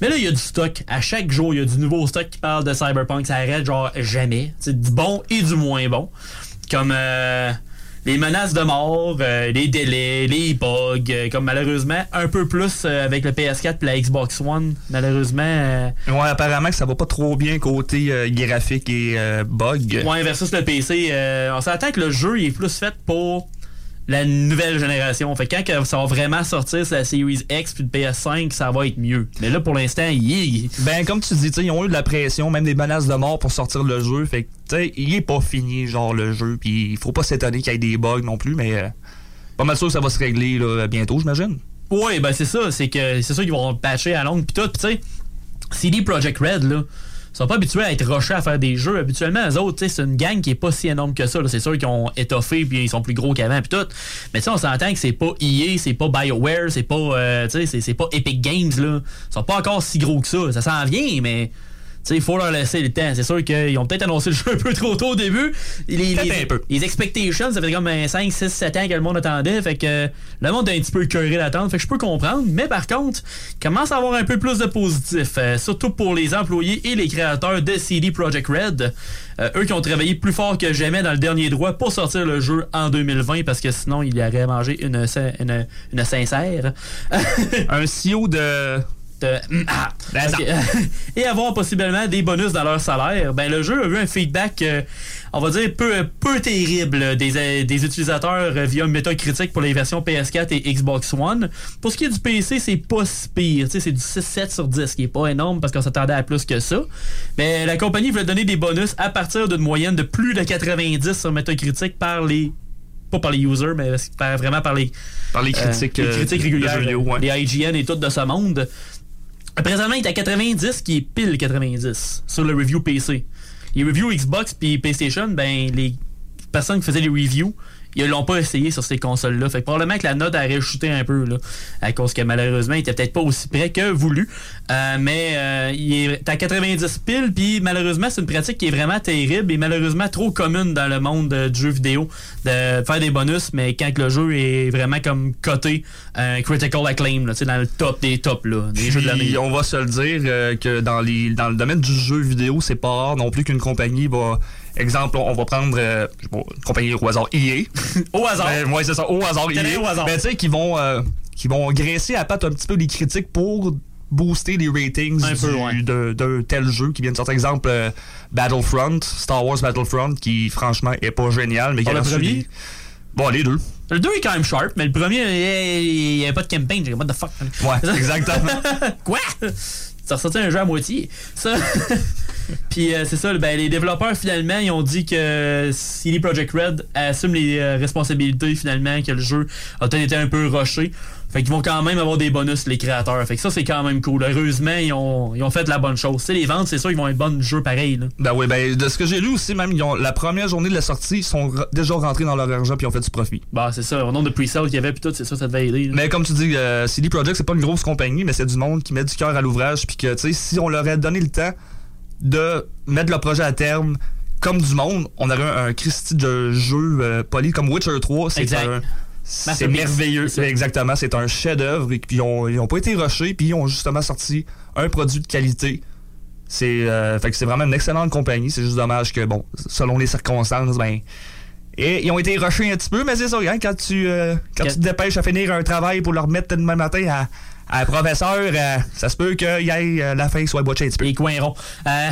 Mais là, il y a du stock. À chaque jour, il y a du nouveau stock qui parle de Cyberpunk. Ça arrête genre jamais. C'est du bon et du moins bon. Comme euh, les menaces de mort, euh, les délais, les bugs. euh, comme malheureusement, un peu plus euh, avec le PS4 et la Xbox One. Malheureusement. Ouais, apparemment que ça va pas trop bien côté graphique et bug. Ouais, versus le PC, on s'attend que le jeu il est plus fait pour la nouvelle génération. Fait que quand ça va vraiment sortir sur la Series X puis le PS5, ça va être mieux. Mais là, pour l'instant, il. Ben, comme tu dis, tu sais, ils ont eu de la pression, même des menaces de mort pour sortir le jeu. Fait que, tu sais, il est pas fini, genre, le jeu. Puis il faut pas s'étonner qu'il y ait des bugs non plus, mais euh, pas mal sûr que ça va se régler là, bientôt, j'imagine. Ouais, ben c'est ça. C'est que c'est ça qu'ils vont patcher à longue pis tout. Pis tu sais, CD Projekt Red, là, sont pas habitués à être rushés à faire des jeux. Habituellement, eux autres, c'est une gang qui est pas si énorme que ça. C'est sûr qu'ils ont étoffé puis ils sont plus gros qu'avant puis tout. Mais tu on s'entend que c'est pas EA, c'est pas BioWare, c'est pas, euh, c'est pas Epic Games, là. Ils sont pas encore si gros que ça. Ça s'en vient, mais... Tu sais, il faut leur laisser le temps. C'est sûr qu'ils ont peut-être annoncé le jeu un peu trop tôt au début. Les, les- un peu. les expectations, ça fait comme un 5, 6, 7 ans que le monde attendait. Fait que le monde est un petit peu curé d'attente. Fait que je peux comprendre. Mais par contre, commence à avoir un peu plus de positif. euh, surtout pour les employés et les créateurs de CD Projekt Red. Euh, eux qui ont travaillé plus fort que jamais dans le dernier droit pour sortir le jeu en 2020 parce que sinon il y aurait mangé une, une, une sincère. un CEO de euh, ah, ok. et avoir possiblement des bonus dans leur salaire, ben le jeu a eu un feedback, euh, on va dire, peu, peu terrible des, euh, des utilisateurs euh, via Metacritic pour les versions PS4 et Xbox One. Pour ce qui est du PC, c'est pas si pire. C'est du 6-7 sur 10, ce qui est pas énorme parce qu'on s'attendait à plus que ça. Mais la compagnie voulait donner des bonus à partir d'une moyenne de plus de 90 sur Metacritic par les pas par les users, mais par- vraiment par les, Par les critiques, les euh, critiques régulières, jeux vidéo, ouais. les IGN et tout de ce monde. Présentement, il est à 90, qui est pile 90 sur le review PC. Les reviews Xbox puis PlayStation, ben les personnes qui faisaient les reviews, ils l'ont pas essayé sur ces consoles-là. Fait que probablement que la note aurait chuté un peu, là, à cause que malheureusement, il était peut-être pas aussi près que voulu. Euh, mais euh, il est à 90 piles, puis malheureusement, c'est une pratique qui est vraiment terrible et malheureusement trop commune dans le monde euh, du jeu vidéo de faire des bonus, mais quand le jeu est vraiment comme coté euh, critical acclaim, là, tu sais, dans le top des tops là, des jeux de l'année. On va se le dire euh, que dans, les, dans le domaine du jeu vidéo, c'est pas rare non plus qu'une compagnie va. Exemple, on va prendre euh, je sais pas, une compagnie au hasard EA. au hasard. Ben, ouais, c'est ça, au hasard Quel EA. au hasard? Ben, tu sais, qui vont, euh, qui vont graisser à patte un petit peu les critiques pour booster les ratings Un peu, du- ouais. de- d'un tel jeu qui vient de sortir. Exemple, euh, Battlefront, Star Wars Battlefront, qui franchement est pas génial, mais qui a premier? des- Bon, les deux. Le 2 est quand même sharp, mais le premier, il n'y avait pas de campaign. J'ai what the fuck? Ouais, exactement. Quoi? Ça ressorti un jeu à moitié. Ça. Puis euh, c'est ça, ben, les développeurs finalement, ils ont dit que CD Projekt Red assume les euh, responsabilités finalement, que le jeu a peut-être été un peu rushé. Fait qu'ils vont quand même avoir des bonus, les créateurs. Fait que ça, c'est quand même cool. Heureusement, ils ont, ils ont fait la bonne chose. Les ventes, c'est sûr, ils vont être bonnes jeu pareil. Là. Ben oui, ben de ce que j'ai lu aussi, même ils ont, la première journée de la sortie, ils sont déjà rentrés dans leur argent puis ils ont fait du profit. Bah, c'est ça. Au nombre de pre-sale qu'il y avait, puis tout, c'est ça, ça devait aider. là. Mais comme tu dis, euh, CD Projekt, c'est pas une grosse compagnie, mais c'est du monde qui met du cœur à l'ouvrage puis que, tu sais, si on leur avait donné le temps de mettre le projet à terme comme du monde, on aurait un, un Christy de jeu euh, poli comme Witcher 3. C'est un- C'est merveilleux. Exactement. C'est un chef-d'œuvre. Et puis ils ont, ils ont pas été rushés, puis ils ont justement sorti un produit de qualité. C'est euh, fait que c'est vraiment une excellente compagnie. C'est juste dommage que, bon, selon les circonstances, ben. Et ils ont été rushés un petit peu, mais c'est ça, hein, quand tu euh, quand tu te dépêches à finir un travail pour le remettre demain matin à, un professeur, euh, ça se peut qu'il y euh, la fin soit botchée un petit peu. Les coins ronds. Euh,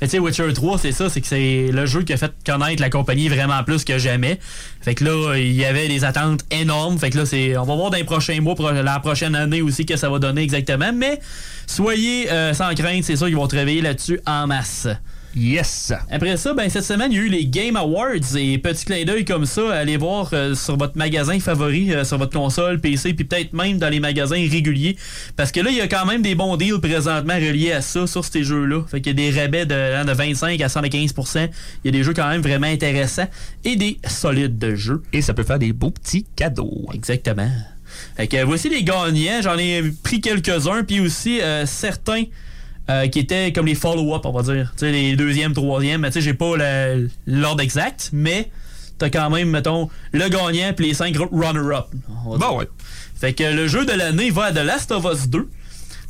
mais tu sais, Witcher 3, c'est ça, c'est que c'est le jeu qui a fait connaître la compagnie vraiment plus que jamais. Fait que là, il y avait des attentes énormes. Fait que là, c'est, on va voir dans les prochains mois, la prochaine année aussi, que ça va donner exactement. Mais soyez euh, sans crainte, c'est sûr qu'ils vont travailler là-dessus en masse. Yes! Après ça, ben, cette semaine, il y a eu les Game Awards et petit clin d'œil comme ça, allez voir euh, sur votre magasin favori, euh, sur votre console, PC, puis peut-être même dans les magasins réguliers. Parce que là, il y a quand même des bons deals présentement reliés à ça, sur ces jeux-là. Fait qu'il y a des rabais de, hein, de 25 à 115% Il y a des jeux quand même vraiment intéressants et des solides de jeux. Et ça peut faire des beaux petits cadeaux. Exactement. Fait que voici les gagnants. J'en ai pris quelques-uns, puis aussi euh, certains euh, qui étaient comme les follow-up, on va dire. Tu sais, les deuxième, troisième. Tu sais, j'ai pas l'ordre exact, mais t'as quand même, mettons, le gagnant puis les cinq runner-up. Bon, ouais. Fait que le jeu de l'année va à The Last of Us 2.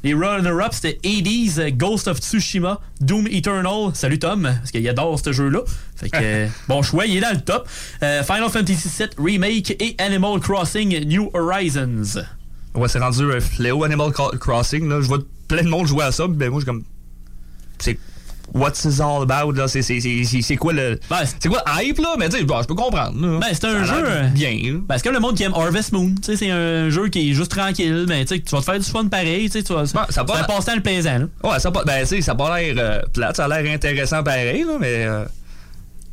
Les runner-up, c'était Hades, euh, Ghost of Tsushima, Doom Eternal. Salut Tom, parce qu'il adore ce jeu-là. Fait que, euh, bon choix, il est dans le top. Euh, Final Fantasy VII Remake et Animal Crossing New Horizons. Ouais, c'est rendu un fléau Animal Cro- Crossing. Là. Je vois plein de monde jouer à ça, mais moi, je suis comme. C'est. What's this all about? là? C'est- c'est- C'est c'est- c'est quoi le. c'est quoi le hype, là? Mais tu sais, bon, je peux comprendre. là. Ben, c'est un Ça jeu. euh, Bien. là. Ben, c'est comme le monde qui aime Harvest Moon. Tu sais, c'est un jeu qui est juste tranquille. Mais tu sais, tu vas te faire du fun pareil. Tu sais, tu vas. ça c'est pas- un passe-temps le plaisant. là. Ouais, ça pas, ben, tu sais, ça a pas l'air euh, plate, ça a l'air intéressant pareil, là, mais. euh,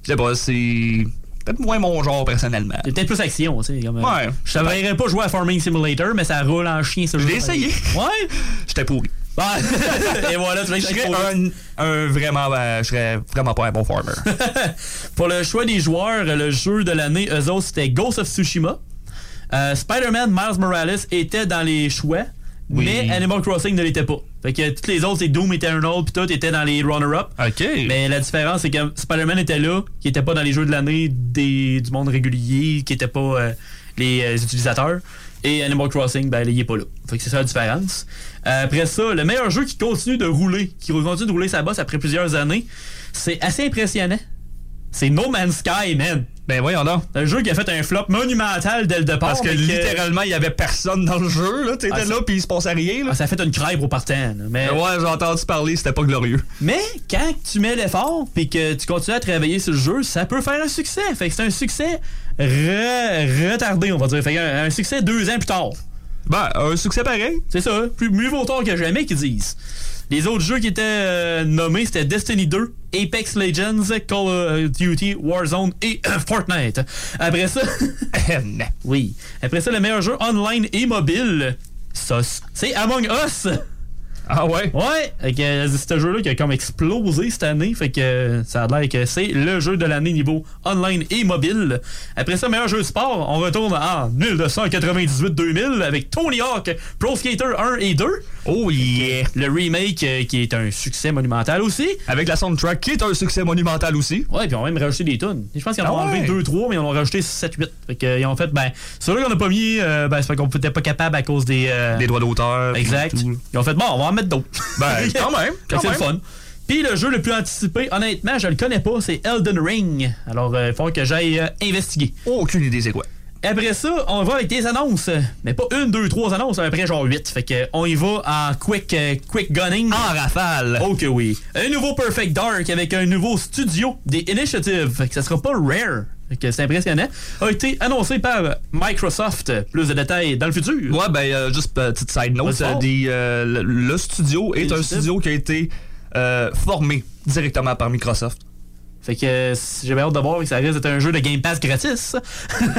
je sais pas, c'est. Peut-être moins mon genre personnellement. C'est peut-être plus action, tu sais. Comme, euh, Ouais. Je savais pas jouer à Farming Simulator, mais ça roule en chien ce Je jeu. l'ai essayé. Ouais? J'étais pourri. Ouais. Et voilà, tu vois, Je serais un, un vraiment. ben, je serais vraiment pas un bon farmer. Pour le choix des joueurs, le jeu de l'année, eux autres, c'était Ghost of Tsushima. Euh, Spider-Man Miles Morales était dans les choix, Oui. mais Animal Crossing ne l'était pas. Fait que toutes les autres, c'est Doom Eternal, puis tout était dans les runner-up. OK. Mais la différence, c'est que Spider-Man était là, qui était pas dans les jeux de l'année des- du monde régulier, qui était pas euh, les euh, utilisateurs. Et Animal Crossing, ben, il est pas là. Fait que c'est ça la différence. Euh, après ça, le meilleur jeu qui continue de rouler, qui continue de rouler sa bosse après plusieurs années, c'est assez impressionnant. C'est No Man's Sky, man. Ben voyons donc. Un jeu qui a fait un flop monumental dès le départ. Parce que littéralement, il y avait personne dans le jeu. Là, t'étais Ah, là, puis il se passait rien. Là. Ah, ça a fait une crève au partant. là, Mais... Ouais, j'ai entendu parler, c'était pas glorieux. Mais quand tu mets l'effort puis que tu continues à travailler sur le jeu, ça peut faire un succès. Fait que c'est un succès re- retardé, on va dire. Fait que un, un succès deux ans plus tard. Ben, un succès pareil. C'est ça. Plus, mieux vaut tard que jamais, qu'ils disent. Les autres jeux qui étaient euh, nommés, c'était Destiny 2, Apex Legends, Call of Duty, Warzone et Fortnite. Après ça... oui. Après ça, le meilleur jeu online et mobile, SOS, c'est Among Us. Ah ouais? Ouais, que, euh, c'est ce jeu-là qui a comme explosé cette année, fait que euh, ça a l'air que c'est le jeu de l'année niveau online et mobile. Après ça, meilleur jeu sport, on retourne en 1998-2000 avec Tony Hawk, Pro Skater 1 et 2. Oh yeah! Le remake euh, qui est un succès monumental aussi. Avec la soundtrack qui est un succès monumental aussi. Ouais, puis on a même rajouté des tunes. Je pense qu'ils en ont Ah enlevé ouais? 2-3, mais ils en ont rajouté 7-8. Fait que, euh, ils ont fait, ben, celui-là qu'on a pas mis, euh, ben, c'est parce qu'on était pas capable à cause des. euh, Des droits d'auteur. puis Exact. tout. Ils ont fait, bon, on va en mettre d'autres. Ben, quand même, Fait que quand c'est le même. fun. Puis le jeu le plus anticipé, honnêtement, je le connais pas, c'est Elden Ring. Alors, il faut que j'aille euh, investiguer. Aucune idée c'est quoi. Après ça, on va avec des annonces. Mais pas une, deux, trois annonces, après genre huit. Fait que on y va en quick, euh, quick gunning. En rafale. Oh que oui. Un nouveau Perfect Dark avec un nouveau studio des Initiative. Fait que ça sera pas rare. Fait que c'est impressionnant. A été annoncé par Microsoft. Plus de détails dans le futur. Ouais, ben, euh, juste petite side note. Euh, des, euh, le, le studio est un studio qui a été formé directement par Microsoft. Fait que euh, j'ai bien hâte de voir que ça risque d'être un jeu de Game Pass gratis.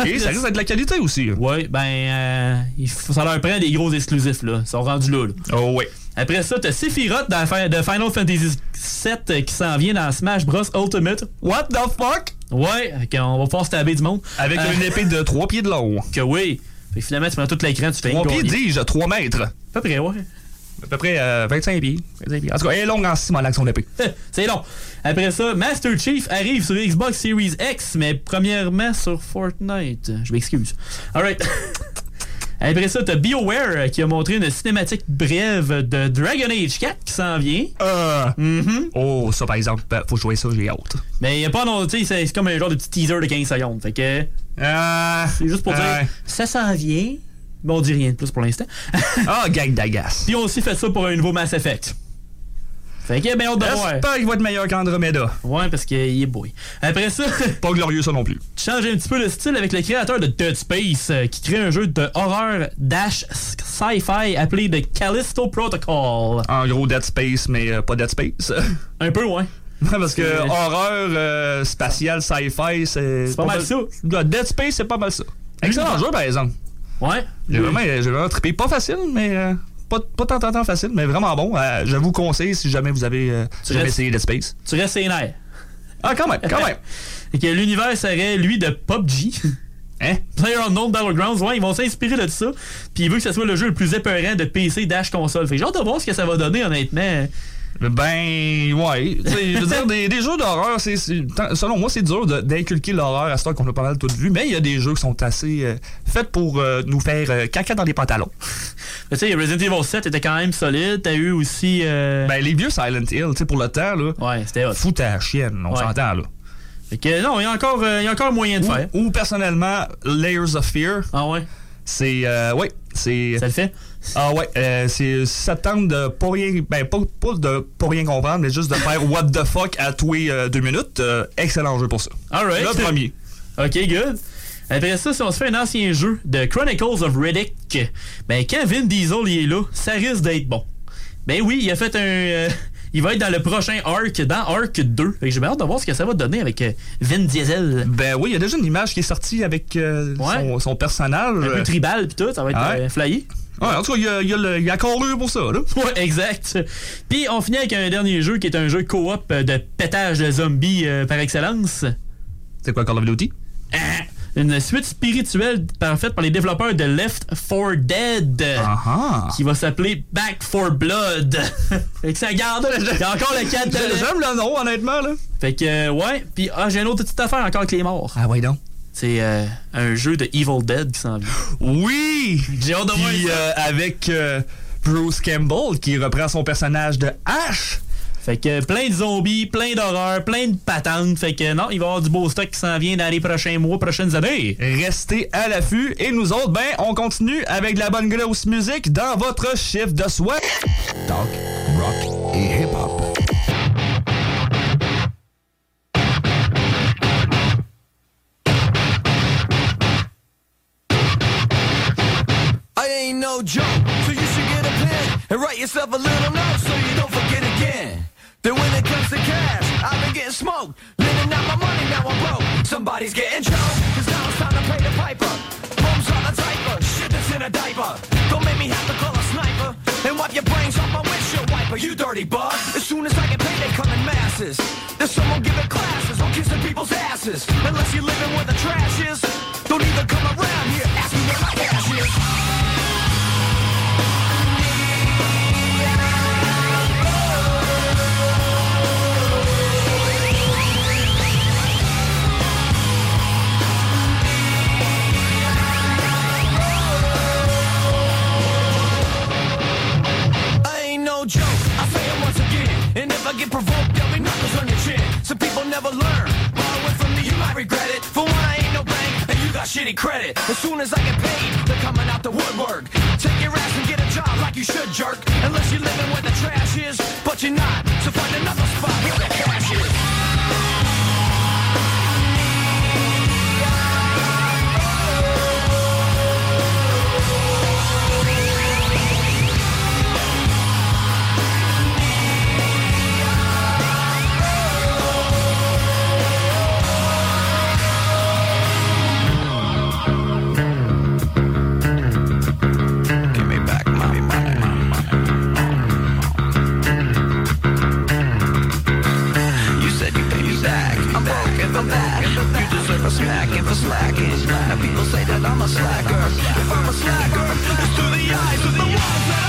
Et ça risque d'être de la qualité aussi. Ouais, ben, euh, il faut, ça leur prend des gros exclusifs, là. Ils sont rendus là, là. Oh, ouais. Après ça, t'as Sephiroth de Final Fantasy VII qui s'en vient dans Smash Bros Ultimate. What the fuck? Ouais, fait qu'on va pouvoir se taber du monde. Avec Euh, une épée de 3 pieds de long. Que oui. Fait que finalement, tu prends tout l'écran, tu fais 3 une pieds, dis-je, 3 mètres. À peu près, ouais. À peu près euh, 25 pieds. 25 pieds. En tout cas, elle est longue en Simonac, son épée. C'est long. Après ça, Master Chief arrive sur Xbox Series X, mais premièrement sur Fortnite. Je m'excuse. Alright. Après ça, t'as BioWare euh, qui a montré une cinématique brève de Dragon Age 4 qui s'en vient. Euh. Mhm. Oh, ça par exemple, ben, faut jouer ça, j'ai hâte. Mais il a pas non, tu sais, c'est- comme un genre de petit teaser de 15 secondes. Fait que. c'est juste pour dire, ça s'en vient. Mais on dit rien de plus pour l'instant. Ah, gang d'agace. Puis on a aussi fait ça pour un nouveau Mass Effect. Fait que, ben, de voir. J'espère qu'il va être meilleur qu'Andromeda. Ouais, parce qu'il est boy. Après ça, Pas glorieux ça non plus. tu changes un petit peu le style avec le créateur de Dead Space euh, qui crée un jeu de horreur dash sci-fi appelé The Callisto Protocol. En gros, Dead Space, mais euh, pas Dead Space. Un peu, ouais. Parce que horreur euh, spatiale, sci-fi, c'est. C'est pas mal ça. Dead Space, c'est pas mal ça. Excellent jeu, par exemple. Ouais. J'ai vraiment, j'ai vraiment trippé. Pas facile, mais. euh, pas, pas tant, tant, tant facile, mais vraiment bon. Euh, je vous conseille si jamais vous avez euh, jamais restes- essayé Dead Space. Tu restes nerfs. Ah, quand même, quand même. Et que l'univers serait, lui, de PUBG. Hein? PlayerUnknown Battlegrounds, ouais, ils vont s'inspirer de ça. Puis il veut que ce soit le jeu le plus épeurant de PC dash console. Fait que j'ai hâte de voir ce que ça va donner, honnêtement. Ben, ouais. Je veux dire, des, des jeux d'horreur, c'est, selon moi, c'est dur d'inculquer l'horreur à ce qu'on a pas mal tout vu. Mais il y a des jeux qui sont assez euh, faits pour euh, nous faire euh, caca dans les pantalons. Mais Tu sais, Resident Evil 7 était quand même solide. T'as eu aussi. Ben, les vieux Silent Hill, tu sais, pour le temps, là. Ouais, c'était hot. Fout à la chienne, on Ouais. s'entend, là. Fait que non, il y a encore, il y a encore moyen de Ou, faire. ou, personnellement, Layers of Fear. Ah ouais? C'est. Ouais, c'est. Ça le fait? Ah ouais, euh, c'est ça te tente de pas rien, ben pas, pas de pas rien comprendre, mais juste de faire what the fuck à tous les euh, deux minutes. euh, excellent jeu pour ça. Alright. Le premier. Ok, good. Après ça, si on se fait un ancien jeu de Chronicles of Riddick, ben quand Vin Diesel il est là, ça risque d'être bon. Ben oui, il a fait un. euh, il va être dans le prochain arc, dans Arc 2. Fait que j'ai hâte de voir ce que ça va donner avec Vin Diesel. Ben oui, il y a déjà une image qui est sortie avec euh, Ouais. son, son personnage. Un peu tribal pis tout, ça va être Ouais. euh, flyé. Ouais, en tout cas, il y a, y a, y a pour ça, là. Ouais, exact. Puis on finit avec un dernier jeu qui est un jeu coop euh, de pétage de zombies euh, par excellence. C'est quoi Call of Duty? Ah, Une suite spirituelle par- faite par les développeurs de Left 4 Dead. Qui va s'appeler Back for Blood. fait que ça garde. Il y a encore le 4 J'aime le nom, honnêtement, là. Fait que, euh, ouais. Puis, ah, j'ai une autre petite affaire encore avec les morts. Ah ouais, donc. C'est euh, un jeu de Evil Dead qui s'en vient. Oui! J'ai hâte de voir Puis ça. euh, avec euh, Bruce Campbell qui reprend son personnage de Ash. Fait que plein de zombies, plein d'horreurs, plein de patentes. Fait que non, il va y avoir du beau stock qui s'en vient dans les prochains mois, prochaines années. Restez à l'affût et nous autres, ben, on continue avec de la bonne grosse musique dans votre chiffre de soie. Talk, rock et hip-hop. Joke, so you should get a pen and write yourself a little note so you don't forget again. That when it comes to cash, I've been getting smoked. Living out my money, now I'm broke. Somebody's getting choked, cause now it's time to pay the piper. Homes on a diaper, shit that's in a diaper. Don't make me have to call a sniper and wipe your brains off my windshield wiper, you dirty bug. As soon as I get paid, they come in masses. There's someone giving classes on kissing people's asses. Unless you're living where the trash is, don't even come around here get provoked, there'll be knuckles on your chin. Some people never learn. Borrowing from me, you might regret it. For one, I ain't no bank, and you got shitty credit. As soon as I get paid, they're coming out the woodwork. Take your ass and get a job like you should, jerk. Unless you're living where the trash is, but you're not. So find another spot where the cash is. I'm back. You deserve a smack if I'm slacking. Now people say that I'm a slacker. If I'm a slacker, it's through the eyes of the ones that I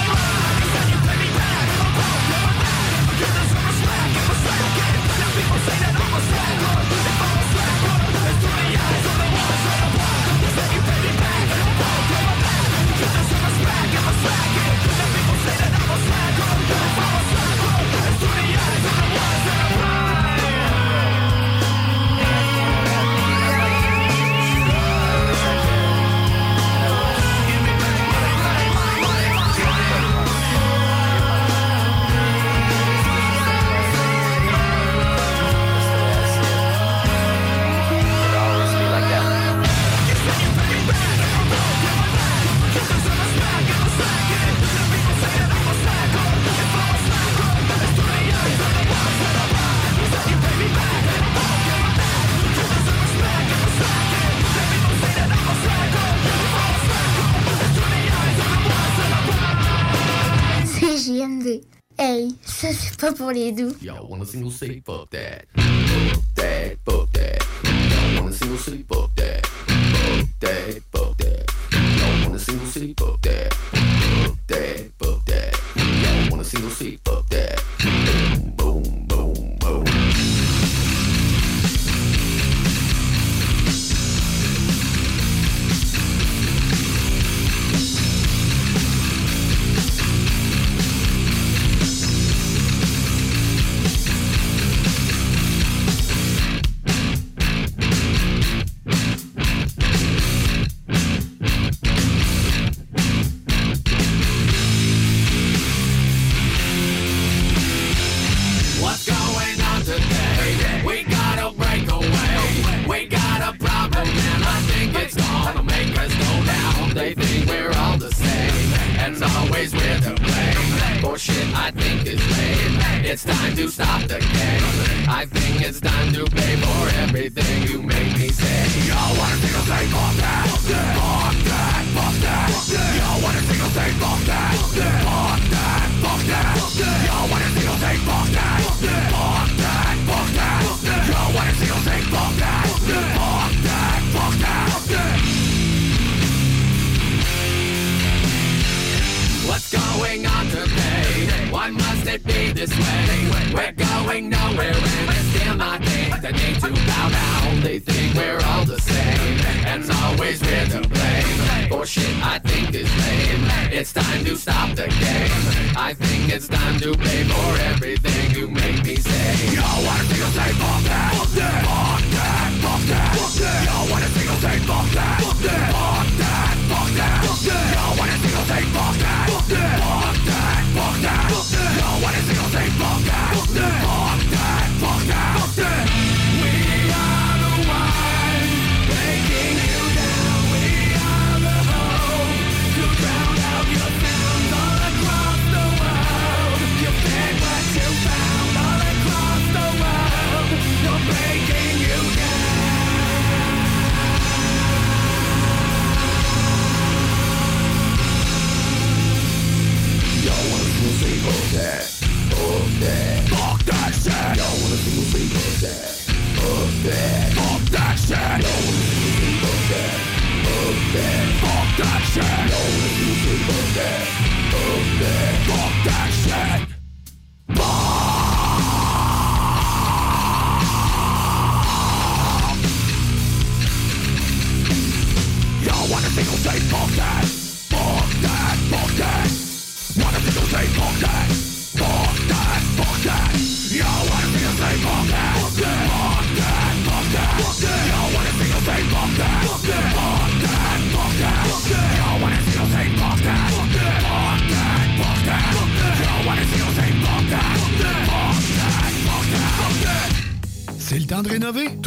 pour les doux. Y'all want a single say fuck that? Fuck that, fuck that. Y'all want a single say fuck that? Fuck that, fuck that.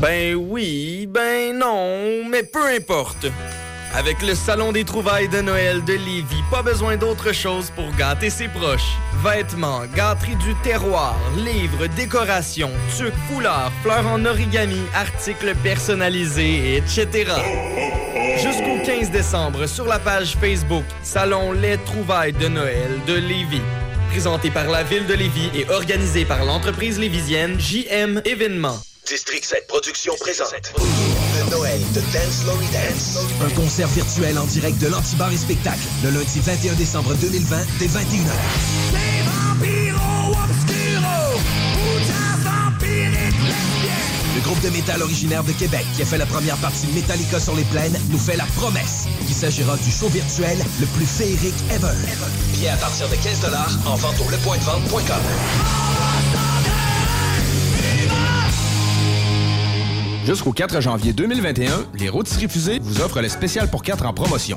ben oui, ben non, mais peu importe. Avec le Salon des trouvailles de Noël de Lévis, pas besoin d'autre chose pour gâter ses proches. Vêtements, gâteries du terroir, livres, décorations, tucs, foulards, fleurs en origami, articles personnalisés, etc. Jusqu'au 15 décembre, sur la page Facebook Salon Les trouvailles de Noël de Lévis. Présenté par la ville de Lévis et organisé par l'entreprise lévisienne JM Événements. District 7 Productions présente le Noël de Dance Lory Dance. Un concert virtuel en direct de l'Antibar et Spectacle le lundi 21 décembre 2020 dès 21h. Le groupe de métal originaire de Québec qui a fait la première partie de Metallica sur les plaines nous fait la promesse qu'il s'agira du show virtuel le plus féerique ever. Billets à partir de 15 en vente au lepointdevente.com. Jusqu'au 4 janvier 2021, les rôtisseries fusées vous offrent le spécial pour 4 en promotion.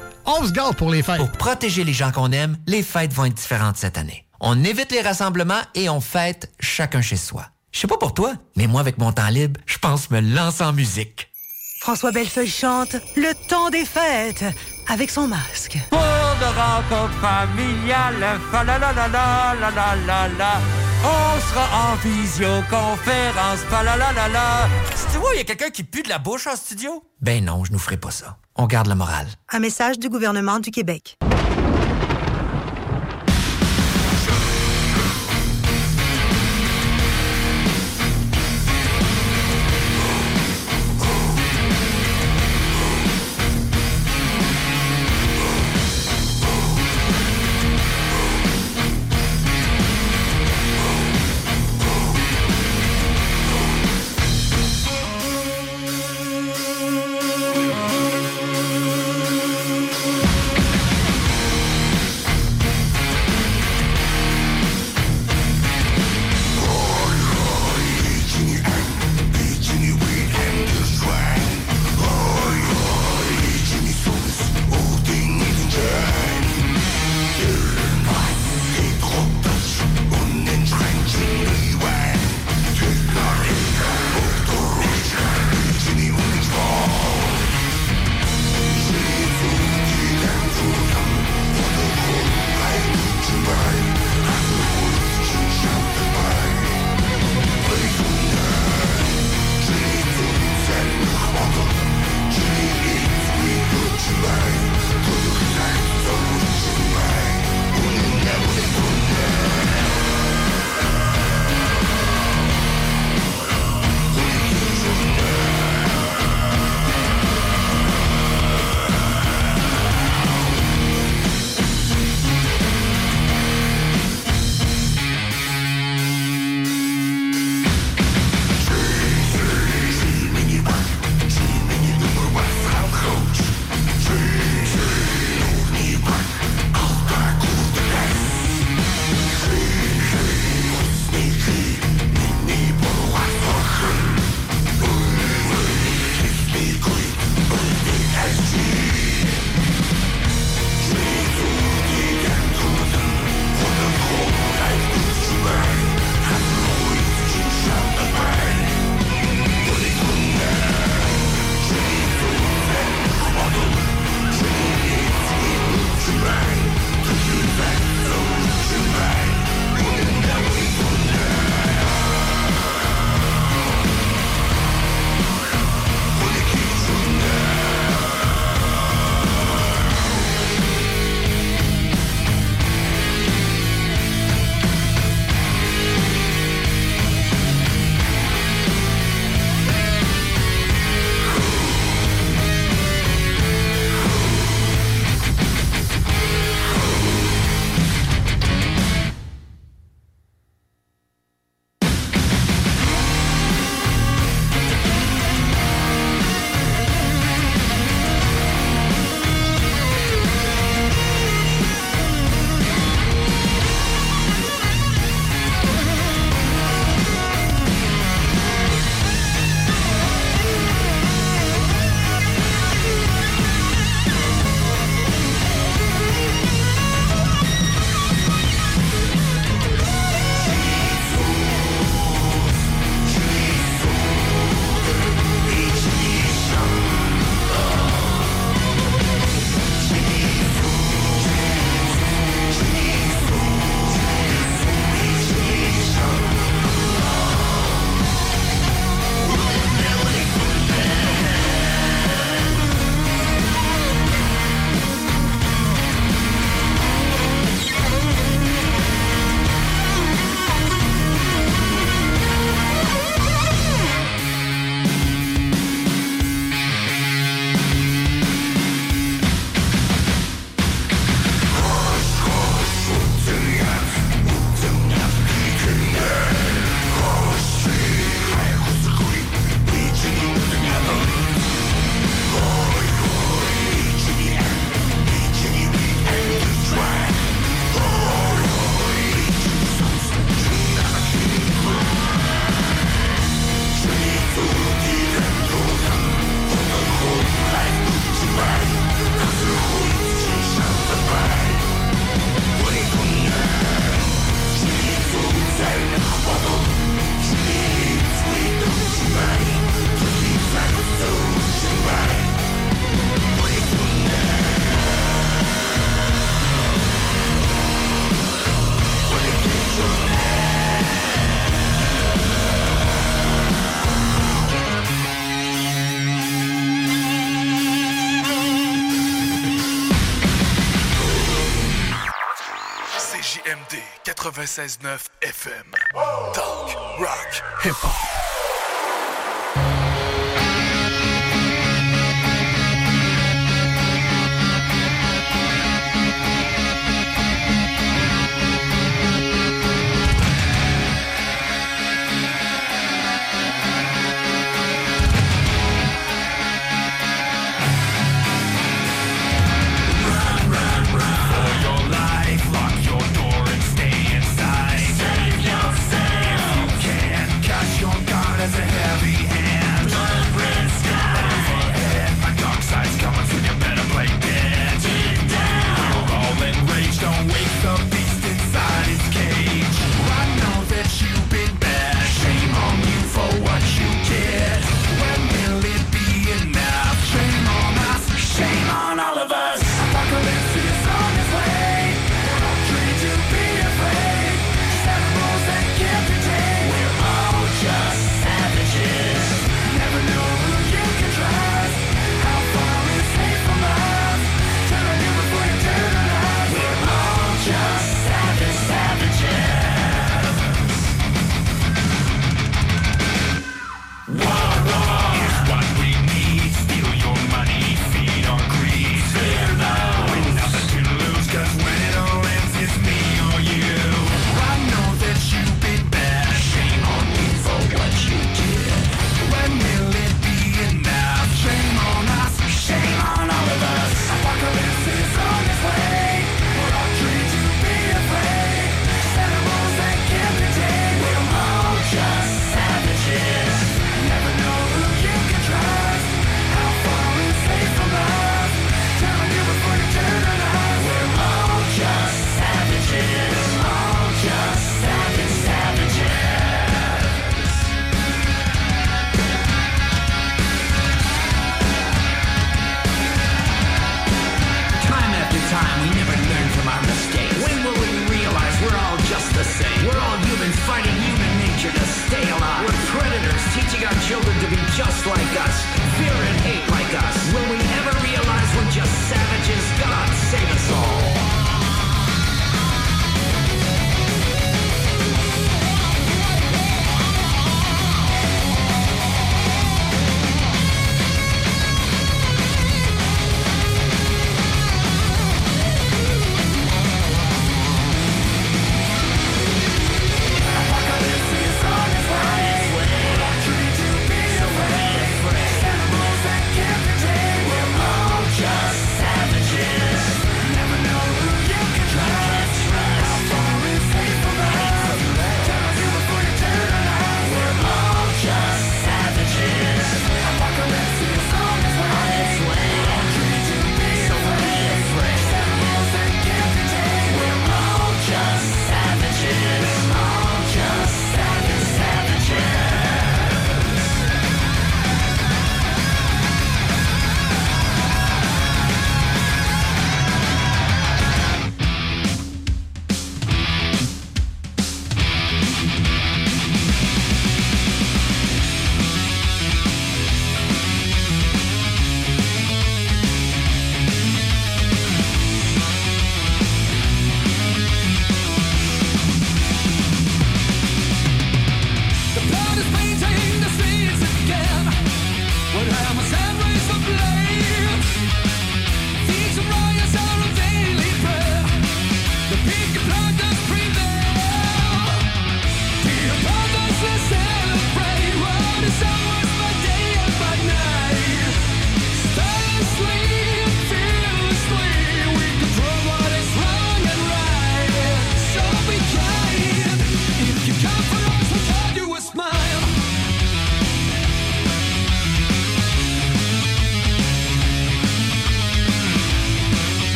on se gâte pour les fêtes. Pour protéger les gens qu'on aime, les fêtes vont être différentes cette année. On évite les rassemblements et on fête chacun chez soi. Je sais pas pour toi, mais moi, avec mon temps libre, je pense me lancer en musique. François Bellefeuille chante Le temps des fêtes avec son masque. Pour de rencontres familiales, fa la la la la la la la la. On sera en visioconférence, fa la la la la. Tu vois, il y a quelqu'un qui pue de la bouche en studio? Ben non, je nous ferai pas ça. On garde la morale. Un message du gouvernement du Québec. 96.9 FM. Talk, rock, hip-hop.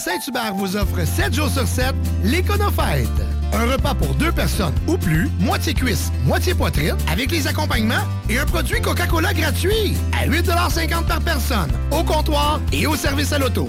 Saint-Hubert vous offrent 7 jours sur 7 l'Éconofête. Un repas pour deux personnes ou plus, moitié cuisse, moitié poitrine, avec les accompagnements et un produit Coca-Cola gratuit à 8,50 par personne, au comptoir et au service à l'auto.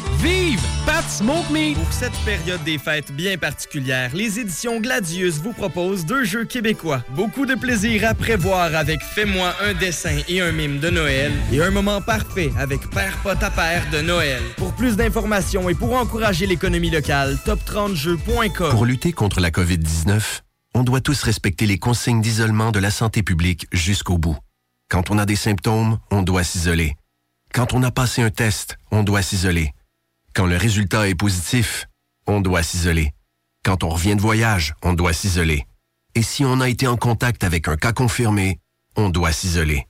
Vive Pat Smoke Meat! Pour cette période des fêtes bien particulière, les éditions Gladius vous proposent deux jeux québécois. Beaucoup de plaisir à prévoir avec Fais-moi un dessin et un mime de Noël et un moment parfait avec Père pot à père de Noël. Pour plus d'informations et pour encourager l'économie locale, top30jeux.com. Pour lutter contre la COVID-19, on doit tous respecter les consignes d'isolement de la santé publique jusqu'au bout. Quand on a des symptômes, on doit s'isoler. Quand on a passé un test, on doit s'isoler. Quand le résultat est positif, on doit s'isoler. Quand on revient de voyage, on doit s'isoler. Et si on a été en contact avec un cas confirmé, on doit s'isoler.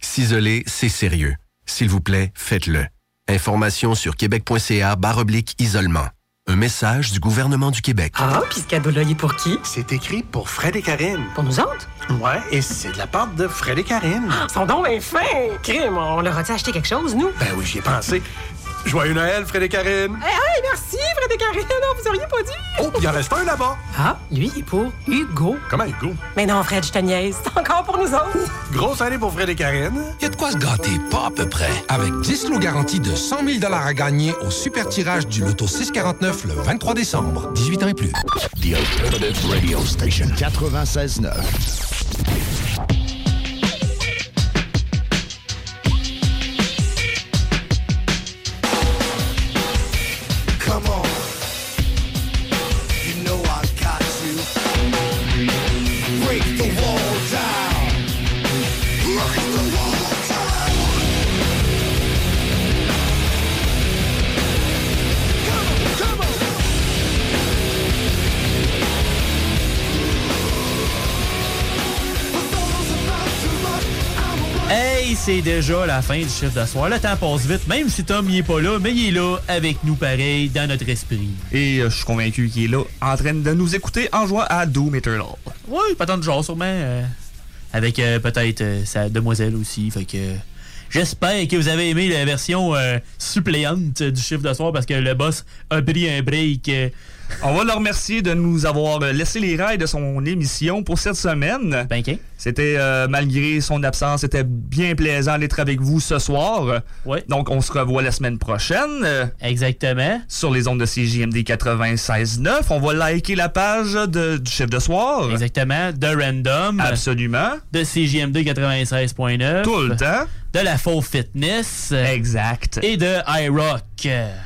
S'isoler, c'est sérieux. S'il vous plaît, faites-le. Information sur québec.ca oblique isolement. Un message du gouvernement du Québec. Ah, puis ce cadeau-là, il est pour qui? C'est écrit pour Fred et Karine. Pour nous autres? Ouais, et c'est de la part de Fred et Karine. Ils sont donc bien fins! Crime, on leur a-tu acheté quelque chose, nous? Ben oui, j'y ai pensé. Joyeux Noël, Fred et Karine. Hey, hey, merci, Fred et Karine! Non, vous auriez pas dit! Oh, il en reste un là-bas. Ah, lui, il est pour Hugo. Comment Hugo? Mais non, Fred, je te niaise. C'est encore pour nous autres. Grosse année pour Fred et Karine. Il y a de quoi se gâter, pas à peu près. Avec 10 lots garantis de 100 000 à gagner au super tirage du loto 649 le 23 décembre. 18 ans et plus. The Alternative Radio Station 96.9. c'est déjà la fin du chiffre de soir. Le temps passe vite, même si Tom n'y est pas là, mais il est là avec nous pareil, dans notre esprit. Et euh, je suis convaincu qu'il est là, en train de nous écouter en jouant à Doom Eternal. Oui, pas tant de genre sûrement. euh, avec euh, peut-être sa demoiselle aussi. Fait que j'espère que vous avez aimé la version euh, suppléante du chiffre de soir parce que le boss a pris un break. euh, On va le remercier de nous avoir laissé les rails de son émission pour cette semaine. Ben, C'était, euh, malgré son absence, c'était bien plaisant d'être avec vous ce soir. Ouais. Donc, on se revoit la semaine prochaine. euh, Exactement. Sur les ondes de CJMD 96.9. On va liker la page de- du chef de soir. Exactement. De Random. Absolument. De CJMD 96.9. Tout le temps. De la Faux Fitness. Exact. Et de iRock.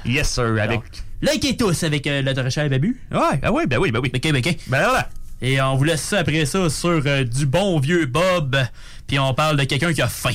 Yes, sir. Avec... Likez tous avec euh, le cher Babu. Ouais, ah oui, ben oui, ben oui. Ok, ok. Ben voilà. Et on vous laisse ça après ça sur euh, du bon vieux Bob. Puis on parle de quelqu'un qui a faim.